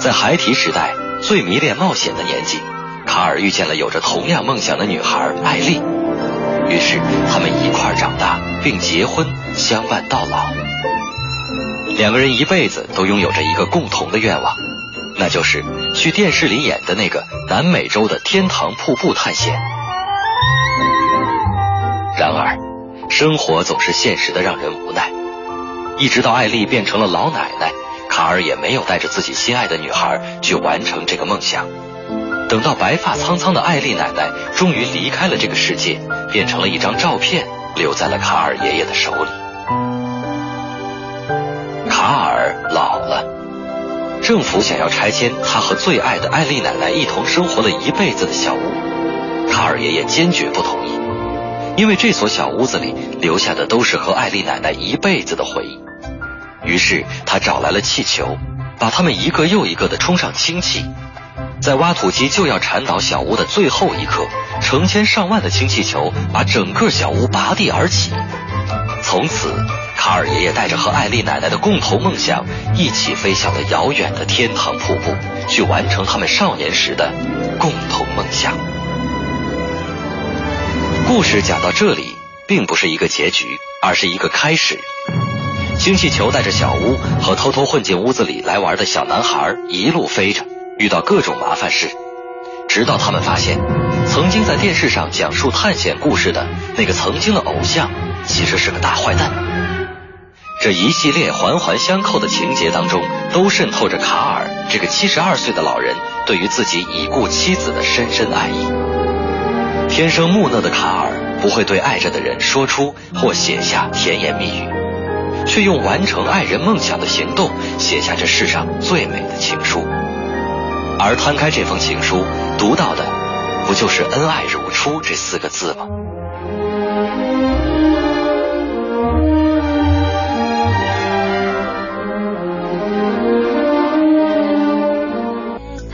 在孩提时代最迷恋冒险的年纪，卡尔遇见了有着同样梦想的女孩艾丽，于是他们一块长大，并结婚，相伴到老。两个人一辈子都拥有着一个共同的愿望。那就是去电视里演的那个南美洲的天堂瀑布探险。然而，生活总是现实的让人无奈。一直到艾丽变成了老奶奶，卡尔也没有带着自己心爱的女孩去完成这个梦想。等到白发苍苍的艾丽奶奶终于离开了这个世界，变成了一张照片，留在了卡尔爷爷的手里。卡尔老了。政府想要拆迁他和最爱的艾丽奶奶一同生活了一辈子的小屋，卡尔爷爷坚决不同意，因为这所小屋子里留下的都是和艾丽奶奶一辈子的回忆。于是他找来了气球，把它们一个又一个的充上氢气，在挖土机就要铲倒小屋的最后一刻，成千上万的氢气球把整个小屋拔地而起，从此。卡尔爷爷带着和艾丽奶奶的共同梦想，一起飞向了遥远的天堂瀑布，去完成他们少年时的共同梦想。故事讲到这里，并不是一个结局，而是一个开始。氢气球带着小屋和偷偷混进屋子里来玩的小男孩一路飞着，遇到各种麻烦事，直到他们发现，曾经在电视上讲述探险故事的那个曾经的偶像，其实是个大坏蛋。这一系列环环相扣的情节当中，都渗透着卡尔这个七十二岁的老人对于自己已故妻子的深深爱意。天生木讷的卡尔不会对爱着的人说出或写下甜言蜜语，却用完成爱人梦想的行动写下这世上最美的情书。而摊开这封情书，读到的不就是“恩爱如初”这四个字吗？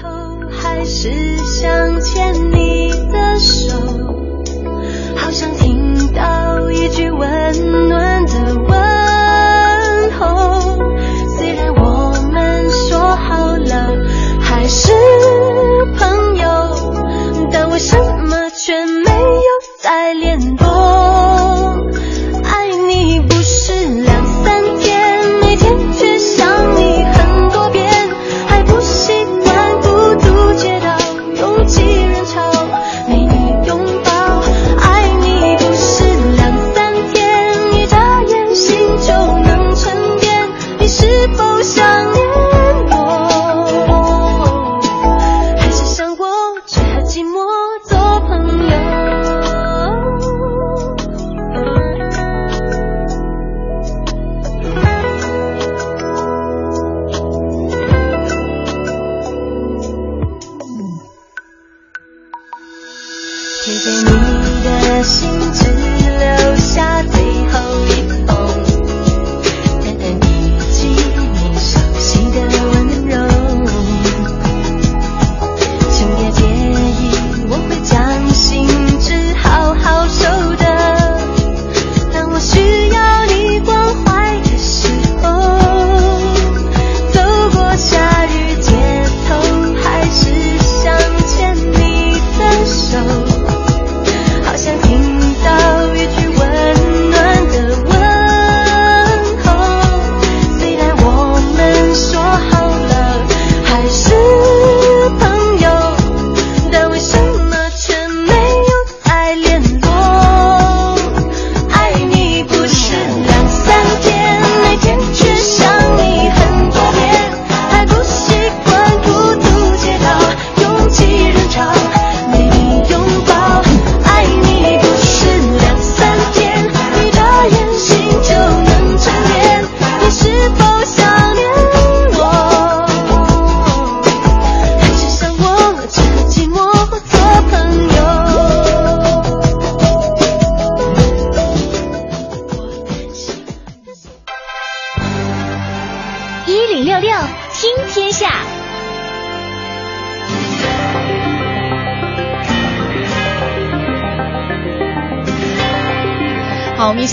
头还是想牵你的手，好想听到一句温暖的问后。虽然我们说好了还是朋友，但为什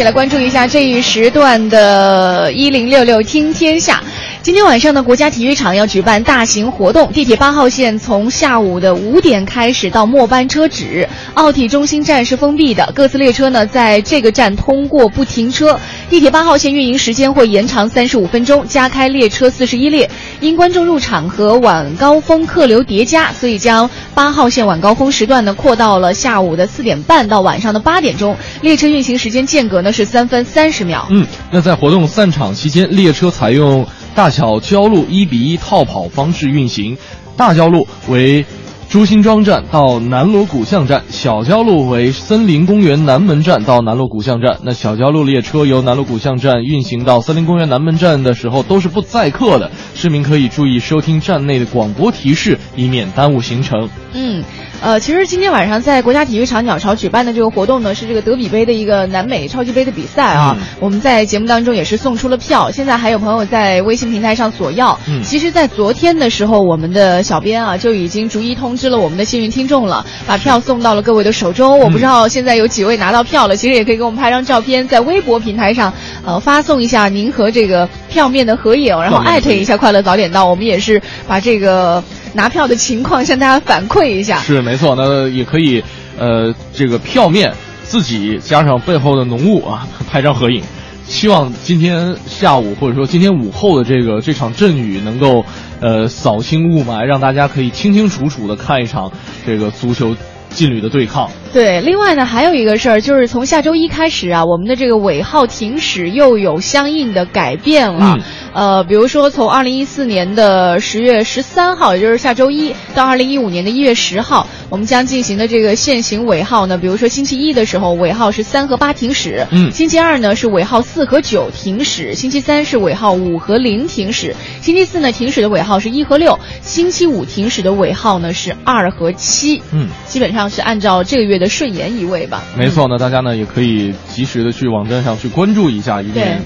来关注一下这一时段的“一零六六听天下”。今天晚上呢，国家体育场要举办大型活动。地铁八号线从下午的五点开始到末班车止，奥体中心站是封闭的，各次列车呢在这个站通过不停车。地铁八号线运营时间会延长三十五分钟，加开列车四十一列。因观众入场和晚高峰客流叠加，所以将八号线晚高峰时段呢扩到了下午的四点半到晚上的八点钟，列车运行时间间隔呢是三分三十秒。嗯，那在活动散场期间，列车采用大小交路一比一套跑方式运行，大交路为朱辛庄站到南锣鼓巷站，小交路为森林公园南门站到南锣鼓巷站。那小交路列车由南锣鼓巷站运行到森林公园南门站的时候都是不载客的，市民可以注意收听站内的广播提示，以免耽误行程。嗯，呃，其实今天晚上在国家体育场鸟巢举办的这个活动呢，是这个德比杯的一个南美超级杯的比赛啊。嗯我们在节目当中也是送出了票，现在还有朋友在微信平台上索要。嗯其实，在昨天的时候，我们的小编啊就已经逐一通知了我们的幸运听众了，把票送到了各位的手中。我不知道现在有几位拿到票了，其实也可以给我们拍张照片，在微博平台上呃发送一下您和这个票面的合影，然后艾特一下快乐早点到，我们也是把这个拿票的情况向大家反馈一下。是没错，那也可以，呃，这个票面自己加上背后的浓雾啊，拍张合影。希望今天下午或者说今天午后的这个这场阵雨能够，呃，扫清雾霾，让大家可以清清楚楚的看一场这个足球劲旅的对抗。对，另外呢，还有一个事儿，就是从下周一开始啊，我们的这个尾号停驶又有相应的改变了。嗯。呃，比如说从二零一四年的十月十三号，也就是下周一，到二零一五年的一月十号，我们将进行的这个限行尾号呢，比如说星期一的时候，尾号是三和八停驶；嗯。星期二呢是尾号四和九停驶；星期三是尾号五和零停驶；星期四呢停驶的尾号是一和六；星期五停驶的尾号呢是二和七。嗯，基本上是按照这个月的顺延一位吧。没错那，大家呢也可以及时的去网站上去关注一下，以免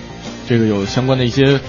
这个有相关的一些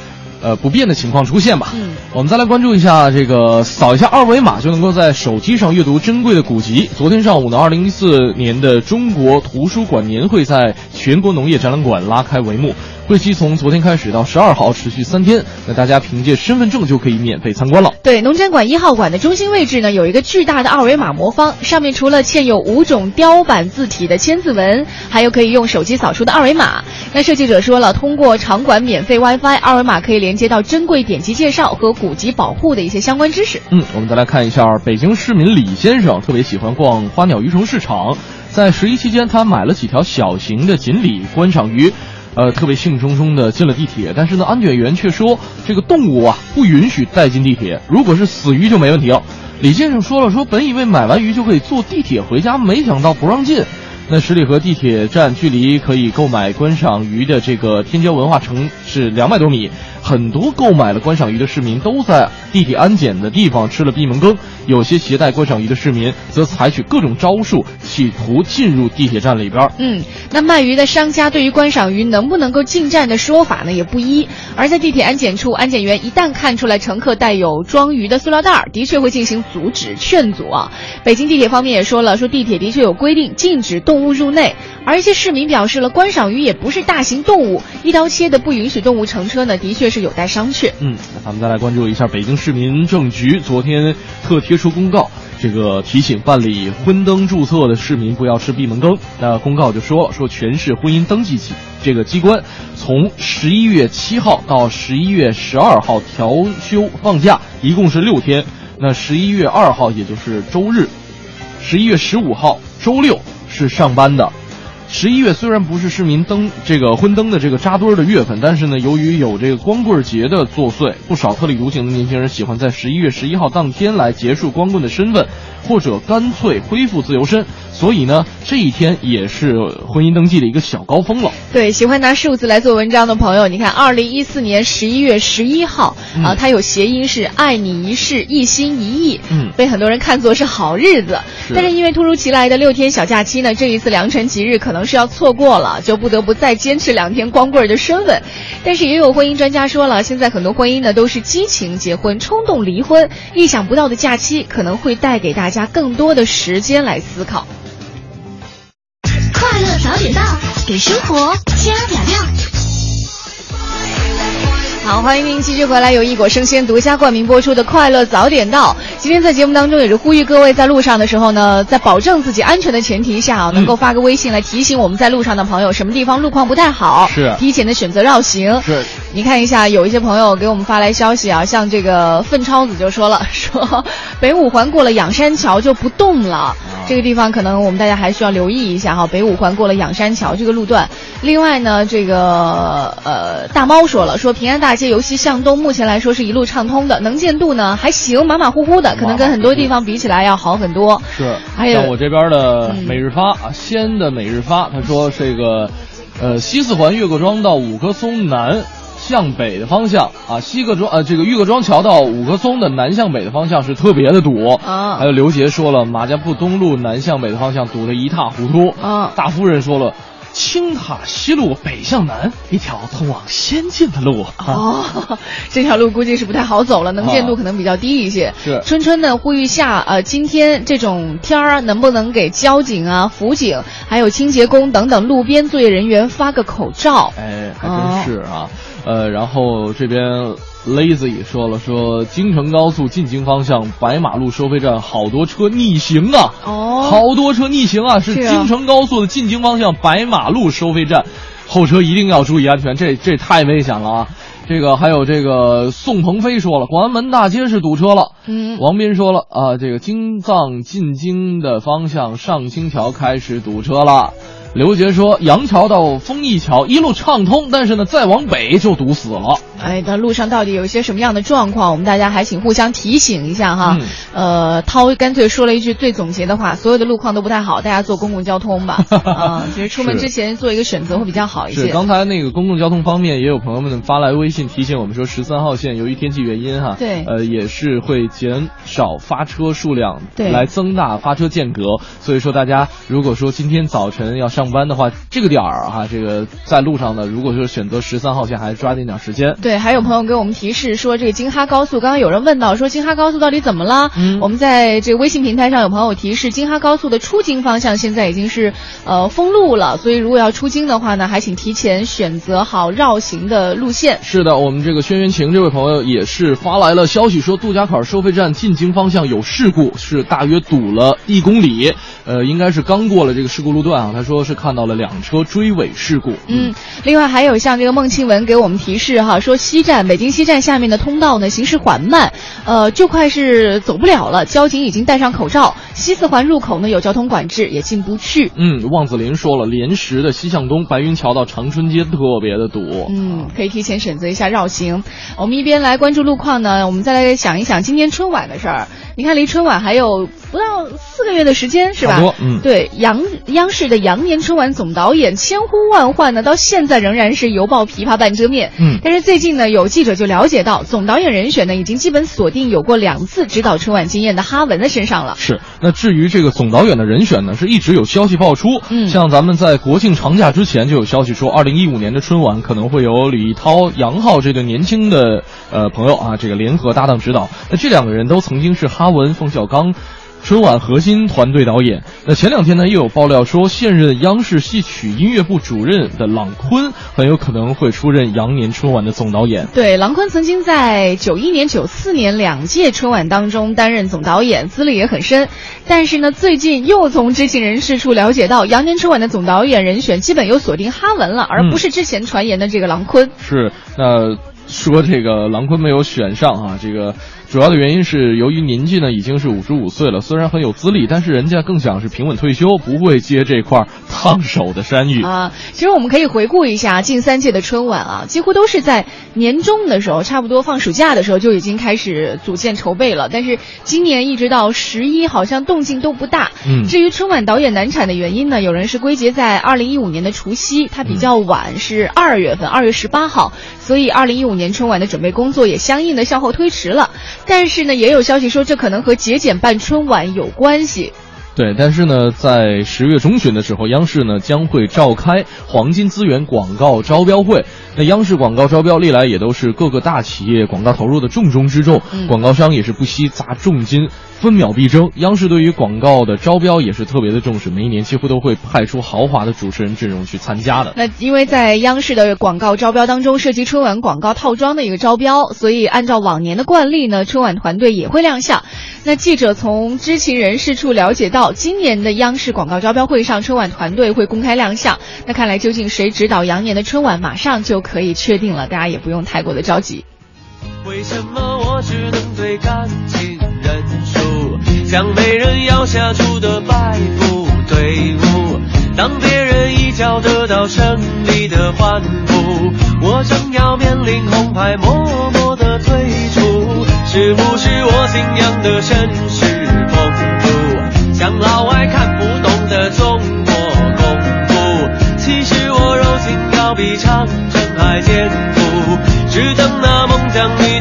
呃不便的情况出现吧。嗯，我们再来关注一下这个，扫一下二维码就能够在手机上阅读珍贵的古籍。昨天上午呢，二零一四年的中国图书馆年会在全国农业展览馆拉开帷幕。会期从昨天开始到十二号，持续三天。那大家凭借身份证就可以免费参观了。对，农展馆一号馆的中心位置呢，有一个巨大的二维码魔方，上面除了嵌有五种雕版字体的千字文，还有可以用手机扫出的二维码。那设计者说了，通过场馆免费 WiFi，二维码可以连接到珍贵典籍介绍和古籍保护的一些相关知识。嗯，我们再来看一下北京市民李先生，特别喜欢逛花鸟鱼虫市场，在十一期间，他买了几条小型的锦鲤观赏鱼。呃，特别兴冲冲的进了地铁，但是呢，安检员却说这个动物啊不允许带进地铁，如果是死鱼就没问题了。李先生说了，说本以为买完鱼就可以坐地铁回家，没想到不让进。那十里河地铁站距离可以购买观赏鱼的这个天骄文化城是两百多米，很多购买了观赏鱼的市民都在地铁安检的地方吃了闭门羹，有些携带观赏鱼的市民则采取各种招数，企图进入地铁站里边。嗯，那卖鱼的商家对于观赏鱼能不能够进站的说法呢也不一。而在地铁安检处，安检员一旦看出来乘客带有装鱼的塑料袋，的确会进行阻止劝阻啊。北京地铁方面也说了，说地铁的确有规定禁止动物入内，而一些市民表示了，观赏鱼也不是大型动物，一刀切的不允许动物乘车呢，的确是有待商榷。嗯，咱们再来关注一下北京市民政局昨天特贴出公告，这个提醒办理婚登注册的市民不要吃闭门羹。那公告就说，说全市婚姻登记起这个机关从十一月七号到十一月十二号调休放假，一共是六天。那十一月二号也就是周日，十一月十五号周六是上班的。十一月虽然不是市民灯这个婚灯的这个扎堆儿的月份，但是呢，由于有这个光棍节的作祟，不少特立独行的年轻人喜欢在十一月十一号当天来结束光棍的身份，或者干脆恢复自由身。所以呢，这一天也是婚姻登记的一个小高峰了。对，喜欢拿数字来做文章的朋友，你看，二零一四年十一月十一号、嗯啊，它有谐音是“爱你一世，一心一意”，嗯被很多人看作是好日子。是但是因为突如其来的六天小假期呢，这一次良辰吉日可能是要错过了，就不得不再坚持两天光棍儿的身份。但是也有婚姻专家说了，现在很多婚姻呢都是激情结婚、冲动离婚，意想不到的假期可能会带给大家更多的时间来思考。快乐早点到，给生活加点料。好，欢迎您继续回来，由一果生鲜独家冠名播出的《快乐早点到》。今天在节目当中也是呼吁各位在路上的时候呢，在保证自己安全的前提下啊，能够发个微信来提醒我们在路上的朋友什么地方路况不太好，是提前的选择绕行。是，你看一下，有一些朋友给我们发来消息啊，像这个粪超子就说了，说北五环过了仰山桥就不动了，这个地方可能我们大家还需要留意一下哈。北五环过了仰山桥这个路段。另外呢，这个呃大猫说了，说平安大街由西向东，目前来说是一路畅通的，能见度呢还行，马马虎虎的，可能跟很多地方比起来要好很多。是，还有像我这边的每日发啊，西安的每日发，他说这个，呃，西四环岳各庄到五棵松南向北的方向啊，西各庄呃这个岳各庄桥到五棵松的南向北的方向是特别的堵啊。还有刘杰说了，马家铺东路南向北的方向堵得一塌糊涂啊。大夫人说了。青塔西路北向南一条通往仙境的路哦，这条路估计是不太好走了，能见度可能比较低一些。是春春呢呼吁下，呃，今天这种天儿能不能给交警啊、辅警，还有清洁工等等路边作业人员发个口罩？哎，还真是啊。呃，然后这边 Lazy 说了，说京承高速进京方向白马路收费站好多车逆行啊，哦，好多车逆行啊，是京承高速的进京方向白马路收费站，后车一定要注意安全，这这太危险了啊！这个还有这个宋鹏飞说了，广安门大街是堵车了。嗯，王斌说了啊，这个京藏进京的方向上清桥开始堵车了。刘杰说：“杨桥到丰益桥一路畅通，但是呢，再往北就堵死了。哎，那路上到底有一些什么样的状况？我们大家还请互相提醒一下哈。嗯、呃，涛干脆说了一句最总结的话：所有的路况都不太好，大家坐公共交通吧。啊，其实出门之前做一个选择会比较好一些。是刚才那个公共交通方面，也有朋友们发来微信提醒我们说，十三号线由于天气原因哈，对，呃，也是会减少发车数量，对，来增大发车间隔。所以说，大家如果说今天早晨要上班的话，这个点儿哈，这个在路上呢，如果说选择十三号线，还是抓紧点时间。对，还有朋友给我们提示说，这个京哈高速，刚刚有人问到说京哈高速到底怎么了？嗯，我们在这个微信平台上有朋友提示，京哈高速的出京方向现在已经是呃封路了，所以如果要出京的话呢，还请提前选择好绕行的路线。是的，我们这个轩辕晴这位朋友也是发来了消息说，杜家坎收费站进京方向有事故，是大约堵了一公里，呃，应该是刚过了这个事故路段啊。他说是看到了两车追尾事故。嗯，另外还有像这个孟庆文给我们提示哈，说西站北京西站下面的通道呢行驶缓慢，呃，就快是走不了了。交警已经戴上口罩，西四环入口呢有交通管制，也进不去。嗯，望子林说了，莲石的西向东白云桥到长春街特别的堵。嗯，可以提前选择一下绕行。我们一边来关注路况呢，我们再来想一想今年春晚的事儿。你看，离春晚还有不到四个月的时间，是吧？嗯，对，央央视的羊年春晚总导演千呼万唤呢，到现在仍然是犹抱琵琶半遮面。嗯，但是最近呢，有记者就了解到，总导演人选呢，已经基本锁定有过两次指导春晚经验的哈文的身上了。是，那至于这个总导演的人选呢，是一直有消息爆出。嗯，像咱们在国庆长假之前就有消息说，二零一五年的春晚可能会由李涛、杨浩这对年轻的呃朋友啊，这个联合搭档指导。那这两个人都曾经是哈文、冯小刚。春晚核心团队导演。那前两天呢，又有爆料说，现任央视戏曲音乐部主任的郎昆很有可能会出任羊年春晚的总导演。对，郎昆曾经在九一年、九四年两届春晚当中担任总导演，资历也很深。但是呢，最近又从知情人士处了解到，羊年春晚的总导演人选基本又锁定哈文了，而不是之前传言的这个郎昆。是，那说这个郎昆没有选上啊，这个。主要的原因是由于年纪呢已经是五十五岁了，虽然很有资历，但是人家更想是平稳退休，不会接这块烫手的山芋啊。其实我们可以回顾一下近三届的春晚啊，几乎都是在年终的时候，差不多放暑假的时候就已经开始组建筹备了。但是今年一直到十一，好像动静都不大。嗯，至于春晚导演难产的原因呢，有人是归结在二零一五年的除夕，它比较晚，是二月份，二月十八号，所以二零一五年春晚的准备工作也相应的向后推迟了。但是呢，也有消息说这可能和节俭办春晚有关系。对，但是呢，在十月中旬的时候，央视呢将会召开黄金资源广告招标会。那央视广告招标历来也都是各个大企业广告投入的重中之重，广告商也是不惜砸重金。分秒必争，央视对于广告的招标也是特别的重视，每一年几乎都会派出豪华的主持人阵容去参加的。那因为在央视的广告招标当中涉及春晚广告套装的一个招标，所以按照往年的惯例呢，春晚团队也会亮相。那记者从知情人士处了解到，今年的央视广告招标会上，春晚团队会公开亮相。那看来究竟谁指导羊年的春晚，马上就可以确定了，大家也不用太过的着急。为什么我只能对感情认输？像被人要下注的摆布队伍，当别人一脚得到胜利的欢呼，我正要面临红牌，默默的退出。是不是我信仰的绅士风度，像老外天赋，只等那梦想里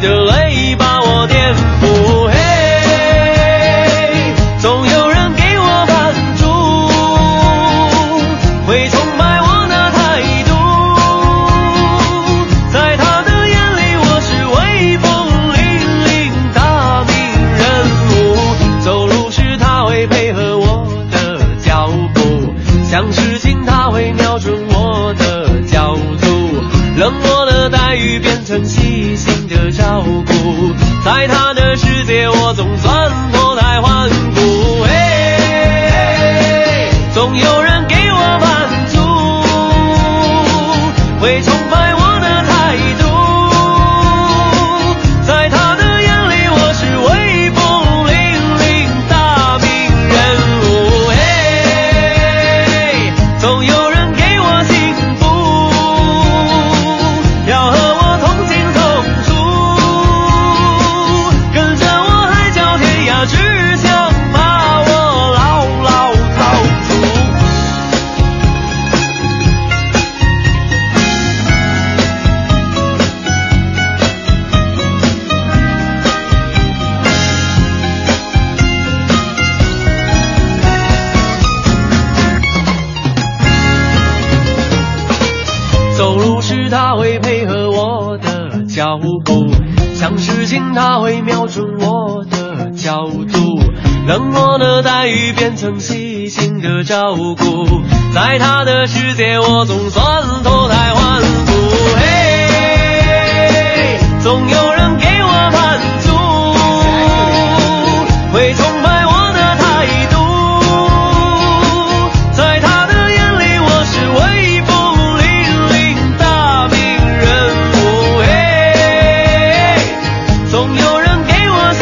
遇变成细心的照顾，在他的世界我总算脱胎换骨。嘿，总有人给我满足，会崇拜我的态度。在他的眼里，我是威风凛凛大名人物。嘿，总有人给我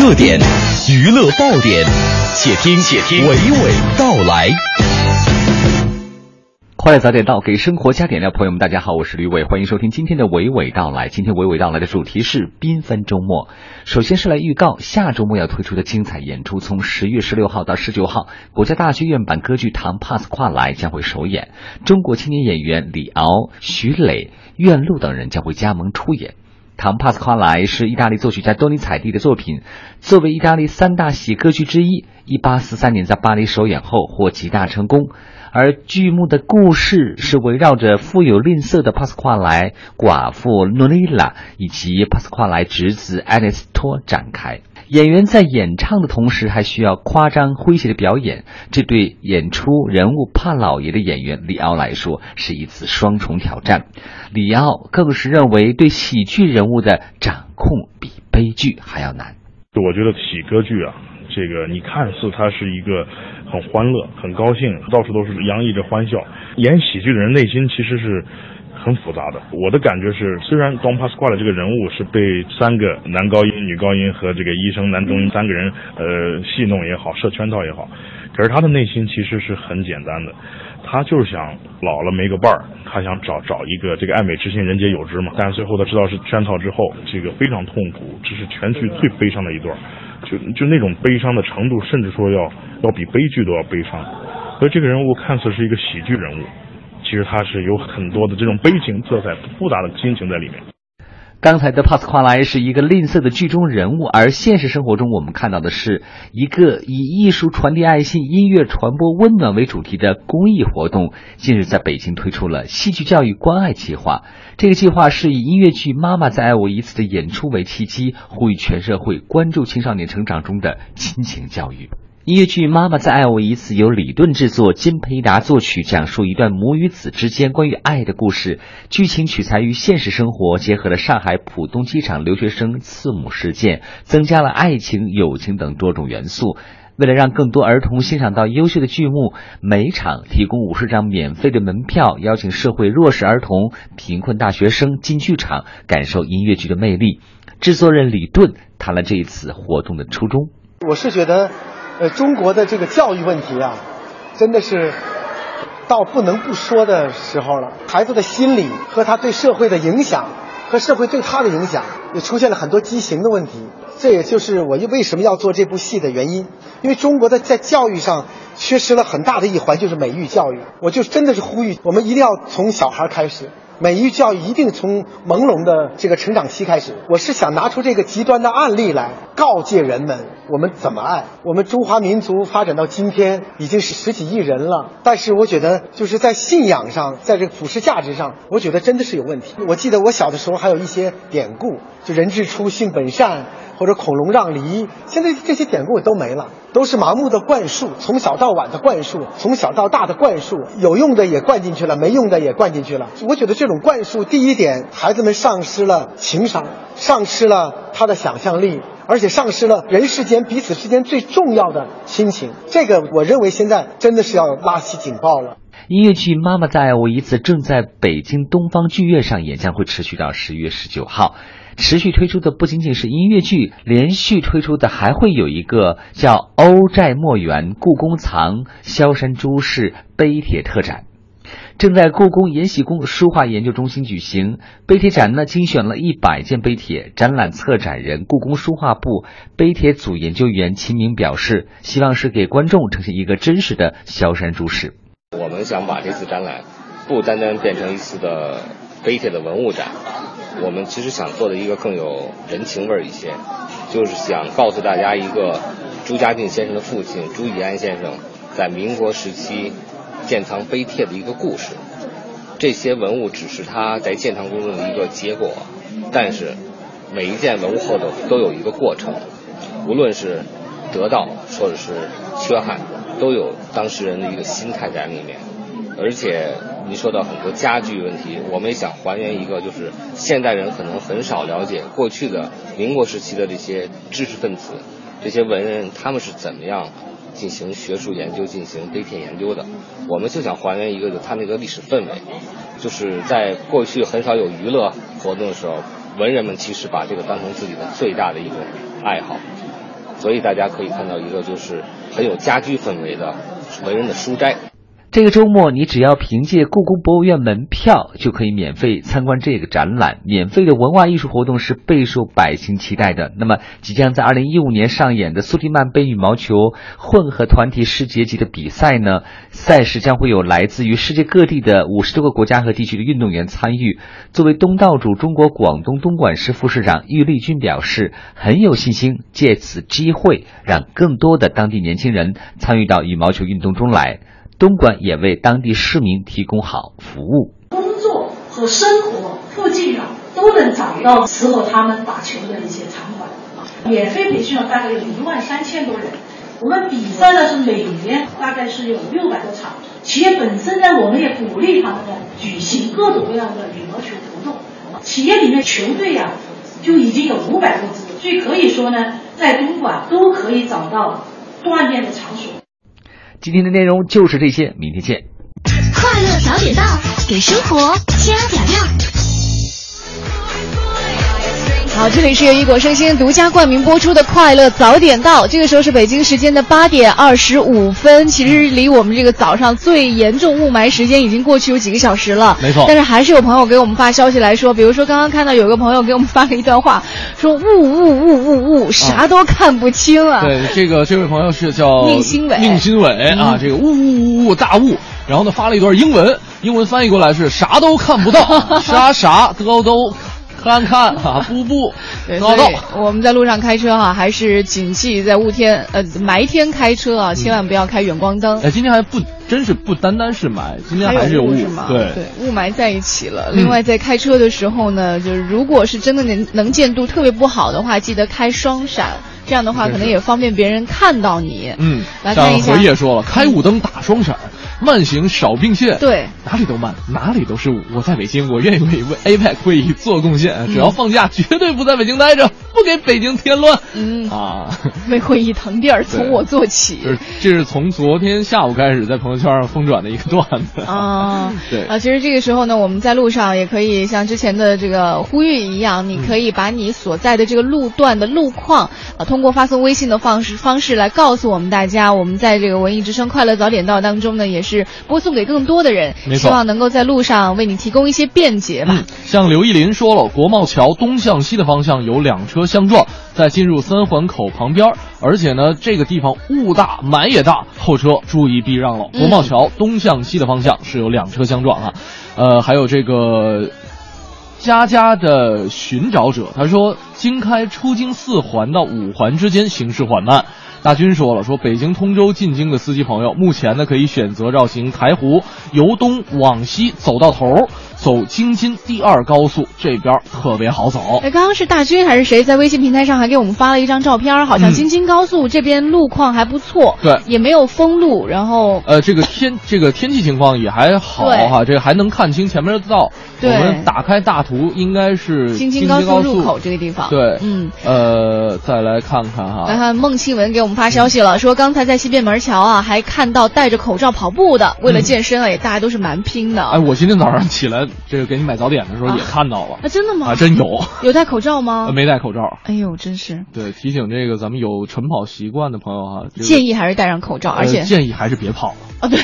热点，娱乐爆点，且听且听娓娓道来。快乐早点到，给生活加点料。朋友们，大家好，我是吕伟，欢迎收听今天的娓娓道来。今天娓娓道来的主题是缤纷周末。首先是来预告下周末要推出的精彩演出，从十月十六号到十九号，国家大剧院版歌剧《唐帕斯跨来》将会首演，中国青年演员李敖、徐磊、苑璐等人将会加盟出演。唐·帕斯夸莱是意大利作曲家多尼采蒂的作品，作为意大利三大喜歌剧之一一八四三年在巴黎首演后获极大成功。而剧目的故事是围绕着富有吝啬的帕斯夸莱、寡妇诺丽拉以及帕斯夸莱侄子爱丽斯托展开。演员在演唱的同时，还需要夸张诙谐的表演，这对演出人物怕老爷的演员李奥来说是一次双重挑战。李奥更是认为，对喜剧人物的掌控比悲剧还要难。我觉得喜歌剧啊，这个你看似它是一个很欢乐、很高兴，到处都是洋溢着欢笑，演喜剧的人内心其实是。很复杂的，我的感觉是，虽然 Don Pasquale 这个人物是被三个男高音、女高音和这个医生男中音三个人呃戏弄也好，设圈套也好，可是他的内心其实是很简单的，他就是想老了没个伴儿，他想找找一个这个爱美之心，人皆有之嘛。但是最后他知道是圈套之后，这个非常痛苦，这是全剧最悲伤的一段，就就那种悲伤的程度，甚至说要要比悲剧都要悲伤。所以这个人物看似是一个喜剧人物。其实他是有很多的这种悲情色彩、复杂的心情在里面。刚才的帕斯夸莱是一个吝啬的剧中人物，而现实生活中我们看到的是一个以艺术传递爱心、音乐传播温暖为主题的公益活动。近日在北京推出了戏剧教育关爱计划，这个计划是以音乐剧《妈妈再爱我一次》的演出为契机，呼吁全社会关注青少年成长中的亲情教育。音乐剧《妈妈再爱我一次》由李顿制作，金培达作曲，讲述一段母与子之间关于爱的故事。剧情取材于现实生活，结合了上海浦东机场留学生刺母事件，增加了爱情、友情等多种元素。为了让更多儿童欣赏到优秀的剧目，每场提供五十张免费的门票，邀请社会弱势儿童、贫困大学生进剧场感受音乐剧的魅力。制作人李顿谈了这一次活动的初衷。我是觉得。呃，中国的这个教育问题啊，真的是到不能不说的时候了。孩子的心理和他对社会的影响，和社会对他的影响，也出现了很多畸形的问题。这也就是我为什么要做这部戏的原因。因为中国的在教育上缺失了很大的一环，就是美育教育。我就真的是呼吁，我们一定要从小孩开始。美育教育一定从朦胧的这个成长期开始。我是想拿出这个极端的案例来告诫人们，我们怎么爱。我们中华民族发展到今天已经是十几亿人了，但是我觉得就是在信仰上，在这个普世价值上，我觉得真的是有问题。我记得我小的时候还有一些典故，就人之初性本善。或者孔融让梨，现在这些典故都没了，都是盲目的灌输，从小到晚的灌输，从小到大的灌输，有用的也灌进去了，没用的也灌进去了。我觉得这种灌输，第一点，孩子们丧失了情商，丧失了他的想象力，而且丧失了人世间彼此之间最重要的亲情。这个我认为现在真的是要拉起警报了。音乐剧《妈妈再爱我一次》正在北京东方剧院上演，将会持续到十月十九号。持续推出的不仅仅是音乐剧，连续推出的还会有一个叫《欧寨墨园故宫藏萧山朱氏碑帖特展》，正在故宫延禧宫书画研究中心举行。碑帖展呢，精选了一百件碑帖。展览策展人、故宫书画部碑帖组研究员秦明表示，希望是给观众呈现一个真实的萧山朱氏。我们想把这次展览不单单变成一次的碑帖的文物展。我们其实想做的一个更有人情味儿一些，就是想告诉大家一个朱家俊先生的父亲朱义安先生在民国时期建藏碑帖的一个故事。这些文物只是他在建藏工作的一个结果，但是每一件文物后头都有一个过程，无论是得到或者是缺憾，都有当事人的一个心态在里面，而且。你说到很多家具问题，我们也想还原一个，就是现代人可能很少了解过去的民国时期的这些知识分子、这些文人，他们是怎么样进行学术研究、进行碑帖研究的。我们就想还原一个，就他那个历史氛围，就是在过去很少有娱乐活动的时候，文人们其实把这个当成自己的最大的一种爱好，所以大家可以看到一个就是很有家居氛围的文人的书斋。这个周末，你只要凭借故宫博物院门票就可以免费参观这个展览。免费的文化艺术活动是备受百姓期待的。那么，即将在二零一五年上演的苏迪曼杯羽毛球混合团体世界级的比赛呢，赛事将会有来自于世界各地的五十多个国家和地区的运动员参与。作为东道主，中国广东东莞市副市长郁立军表示，很有信心借此机会让更多的当地年轻人参与到羽毛球运动中来。东莞也为当地市民提供好服务。工作和生活附近啊，都能找到适合他们打球的一些场馆。免费培训了大概有一万三千多人。我们比赛呢是每年大概是有六百多场。企业本身呢，我们也鼓励他们呢举行各种各样的羽毛球活动。企业里面球队呀、就已经有五百多支，所以可以说呢，在东莞都可以找到锻炼的场所。今天的内容就是这些，明天见。快乐早点到，给生活加点料。好，这里是由一果生鲜独家冠名播出的《快乐早点到》，这个时候是北京时间的八点二十五分。其实离我们这个早上最严重雾霾时间已经过去有几个小时了，没错。但是还是有朋友给我们发消息来说，比如说刚刚看到有个朋友给我们发了一段话，说雾雾雾雾雾，啥都看不清啊。对，这个这位朋友是叫宁新伟。宁新伟啊，嗯。这个雾雾雾雾大雾，然后呢发了一段英文，英文翻译过来是啥都看不到，啥啥都都看看啊，不不 对，闹闹所以。我们在路上开车哈、还是谨记在雾天呃霾天开车啊，千万不要开远光灯。哎，今天还不真是不单单是霾，今天还还是有雾雾是吗？对对，雾霾在一起了。嗯另外，在开车的时候呢，就是如果是真的能能见度特别不好的话，记得开双闪，这样的话可能也方便别人看到你。嗯，来看一下像荷叶说了，开雾灯打双闪，慢行少并线。对，哪里都慢，哪里都是雾。我在北京，我愿意为为 APEC 会议做贡献。只要放假，绝对不在北京待着，不给北京添乱。嗯啊，为会议腾地儿，从我做起。就是这是从昨天下午开始在朋友圈上疯转的一个段子。啊，对啊，其实这个时候呢，我们在路上也可以像之前的这个呼吁一样，你可以把你所在的这个路段的路况啊，通过发送微信的方式方式来告诉我们大家。我们在这个文艺之声快乐早点到当中呢，也是播送给更多的人，希望能够在路上为你提供一些便捷吧。像刘义林说了，国贸桥东向西的方向有两车相撞，在进入三环口旁边，而且呢，这个地方雾大霾也大，后车注意避让了。嗯国贸桥东向西的方向是有两车相撞啊，呃，还有这个。家家的寻找者，他说，京开出京四环到五环之间行驶缓慢。大军说了，说北京通州进京的司机朋友，目前呢可以选择绕行台湖，由东往西走到头，走京津第二高速，这边特别好走。哎，刚刚是大军还是谁在微信平台上还给我们发了一张照片，好像嗯。京津高速这边路况还不错，对。也没有封路，然后呃，这个天这个天气情况也还好对。哈，这个还能看清前面的道。我对们打开大图，应该是京津津高速速入口这个地方。对，嗯，呃，再来看看哈。来看孟庆文给我们发消息了，说刚才在西便门桥啊，还看到戴着口罩跑步的，为了健身啊，也大家都是蛮拼的。哎，我今天早上起来，这个给你买早点的时候也看到了啊，真的吗？啊，真有，有戴口罩吗 呃？没戴口罩。哎呦，真是对，提醒这个咱们有晨跑习惯的朋友哈，这个建议还是戴上口罩，而且呃建议还是别跑了。啊，对，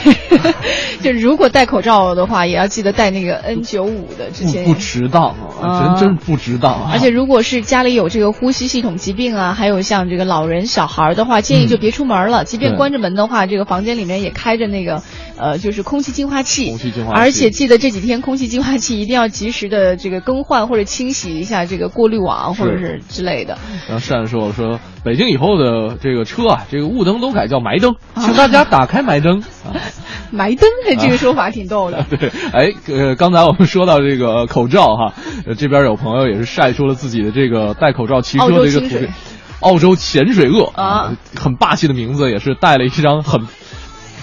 就如果戴口罩的话，也要记得戴那个 N 九五的，之前不不值当啊，啊真真不值当啊！而且如果是家里有这个呼吸系统疾病啊，还有像这个老人、小孩的话，建议就别出门了。即便关着门的话，这个房间里面也开着那个呃，就是空气净化器。空气净化器而且记得这几天空气净化器一定要及时的这个更换或者清洗一下这个过滤网或者是之类的。然后善说了说，北京以后的这个车啊，这个雾灯都改叫霾灯，啊 请大家打开霾灯。啊霾灯，这个说法挺逗的。对，哎，呃，刚才我们说到这个口罩哈，呃，这边有朋友也是晒出了自己的这个戴口罩骑车的一个图片。澳洲潜水鳄啊，很霸气的名字，也是带了一张很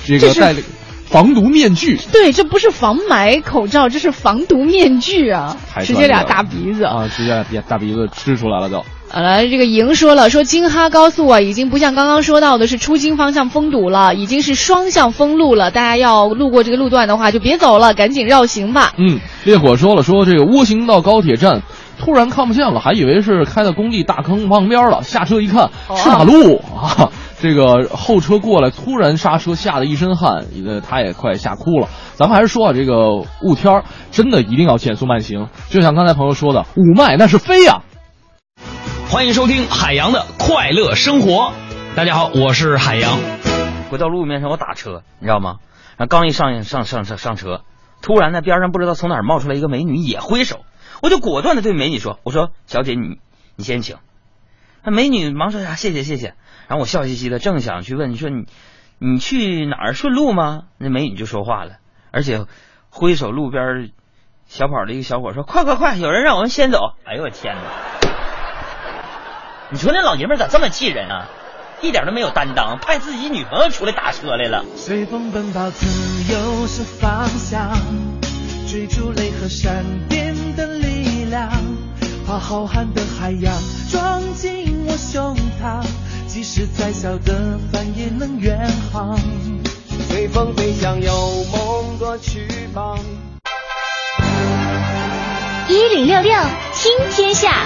这个戴了防毒面具，对，这不是防霾口罩，这是防毒面具啊！直接俩大鼻子啊，直接俩大鼻子吃出来了都。好了，这个莹说了，说京哈高速啊，已经不像刚刚说到的是出京方向封堵了，已经是双向封路了。大家要路过这个路段的话，就别走了，赶紧绕行吧。嗯，烈火说了，说这个窝行到高铁站，突然看不见了，还以为是开到工地大坑旁边了，下车一看哦是马路啊，这个后车过来，突然刹车，吓得一身汗，呃，他也快吓哭了。咱们还是说啊，这个雾天儿真的一定要减速慢行，就像刚才朋友说的，雾霾那是飞呀、欢迎收听海洋的快乐生活。大家好，我是海洋。回到路面上，我打车，你知道吗？然后刚一上上上上上车，突然呢边上不知道从哪儿冒出来一个美女，也挥手，我就果断的对美女说：“我说小姐你你先请。”那美女忙说：“呀、谢谢谢谢。”然后我笑嘻嘻的，正想去问你说你你去哪儿顺路吗？那美女就说话了，而且挥手路边小跑的一个小伙说：“快快快，有人让我们先走。”哎呦我天哪！你说那老爷们咋这么气人啊？一点都没有担当，派自己女朋友出来打车来了。随风奔跑，自由是方向，追逐雷和闪电的力量，把浩瀚的海洋装进我胸膛，即使再小的帆也能远航。随风飞翔，有梦多翅膀。一零六六听天下。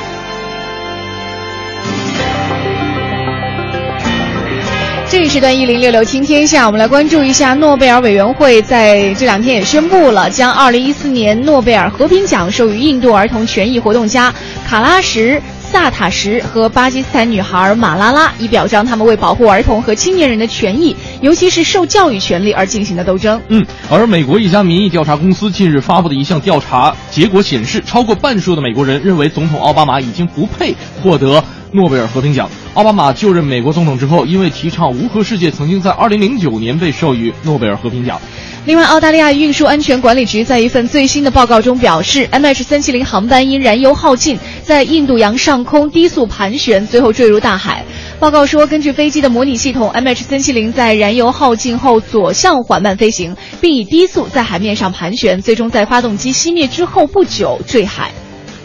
这一时段一零六六听天下，我们来关注一下诺贝尔委员会在这两天也宣布了，将二零一四年诺贝尔和平奖授予印度儿童权益活动家卡拉什。萨塔什和巴基斯坦女孩马拉拉，以表彰他们为保护儿童和青年人的权益，尤其是受教育权利而进行的斗争。嗯，而美国一家民意调查公司近日发布的一项调查结果显示，超过半数的美国人认为总统奥巴马已经不配获得诺贝尔和平奖。奥巴马就任美国总统之后，因为提倡无核世界，曾经在2009年被授予诺贝尔和平奖。另外，澳大利亚运输安全管理局在一份最新的报告中表示，MH370 航班因燃油耗尽，在印度洋上空低速盘旋，最后坠入大海。报告说，根据飞机的模拟系统，MH370 在燃油耗尽后左向缓慢飞行，并以低速在海面上盘旋，最终在发动机熄灭之后不久坠海。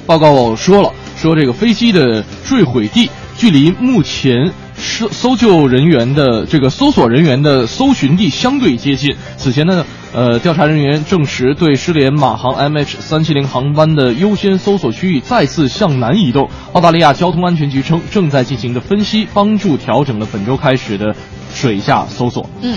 报告说了，说这个飞机的坠毁地距离目前搜搜救人员的这个搜索人员的搜寻地相对接近。此前呢，呃，调查人员证实对失联马航 MH 三七零航班的优先搜索区域再次向南移动。澳大利亚交通安全局称，正在进行的分析帮助调整了本周开始的水下搜索。嗯。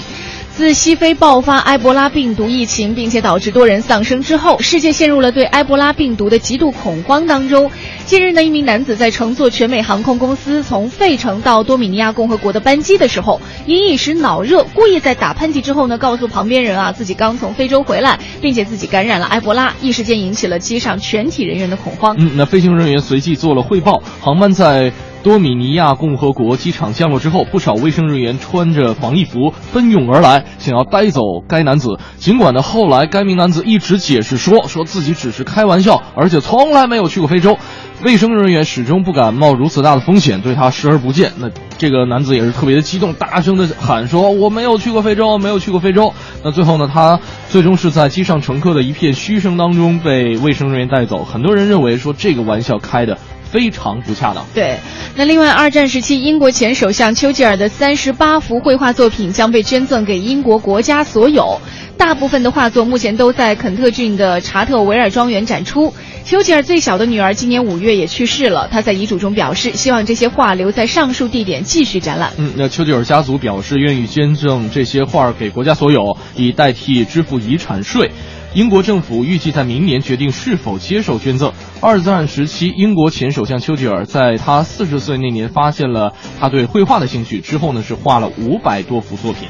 自西非爆发埃博拉病毒疫情，并且导致多人丧生之后，世界陷入了对埃博拉病毒的极度恐慌当中。近日呢，一名男子在乘坐全美航空公司从费城到多米尼亚共和国的班机的时候，因一时脑热，故意在打喷嚏之后呢，告诉旁边人啊自己刚从非洲回来，并且自己感染了埃博拉，一时间引起了机上全体人员的恐慌。嗯，那飞行人员随即做了汇报，航班在。多米尼亚共和国机场降落之后，不少卫生人员穿着防疫服奔涌而来，想要带走该男子。尽管呢，后来该名男子一直解释说，说自己只是开玩笑，而且从来没有去过非洲。卫生人员始终不敢冒如此大的风险，对他视而不见。那这个男子也是特别的激动，大声的喊说：“我没有去过非洲，没有去过非洲。”那最后呢，他最终是在机上乘客的一片嘘声当中被卫生人员带走。很多人认为说这个玩笑开的。非常不恰当。对，那另外，二战时期英国前首相丘吉尔的三十八幅绘画作品将被捐赠给英国国家所有。大部分的画作目前都在肯特郡的查特维尔庄园展出。丘吉尔最小的女儿今年五月也去世了，他在遗嘱中表示，希望这些画留在上述地点继续展览。嗯，那丘吉尔家族表示愿意捐赠这些画给国家所有，以代替支付遗产税。英国政府预计在明年决定是否接受捐赠。二战时期，英国前首相丘吉尔在他四十岁那年发现了他对绘画的兴趣，之后呢是画了五百多幅作品。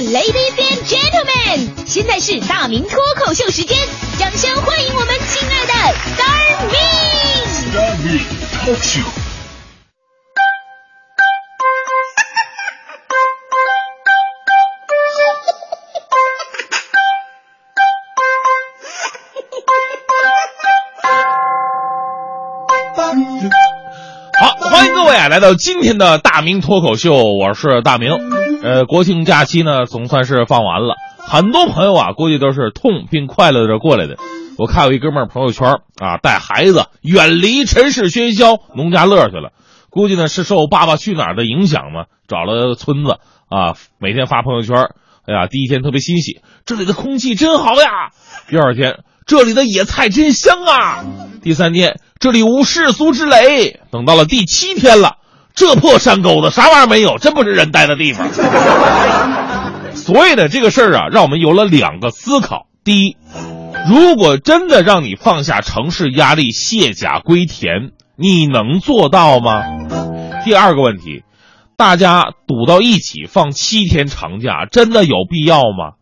，Ladies and Gentlemen，现在是大明脱口秀时间，掌声欢迎我们亲爱的 Star Me。Star Me Talk Show。好，欢迎各位啊，来到今天的大明脱口秀，我是大明。呃，国庆假期呢，总算是放完了，很多朋友啊，估计都是痛并快乐着过来的。我看有一哥们儿朋友圈啊，带孩子远离尘世喧嚣，农家乐去了。估计呢是受《爸爸去哪儿》的影响嘛，找了村子啊，每天发朋友圈。哎呀，第一天特别欣喜，这里的空气真好呀。第二天，这里的野菜真香啊。第三天，这里无世俗之累。等到了第七天了，这破山沟子啥玩意儿没有，真不是人待的地方。所以呢，这个事儿啊，让我们有了两个思考：第一，如果真的让你放下城市压力，卸甲归田，你能做到吗？第二个问题，大家堵到一起放七天长假，真的有必要吗？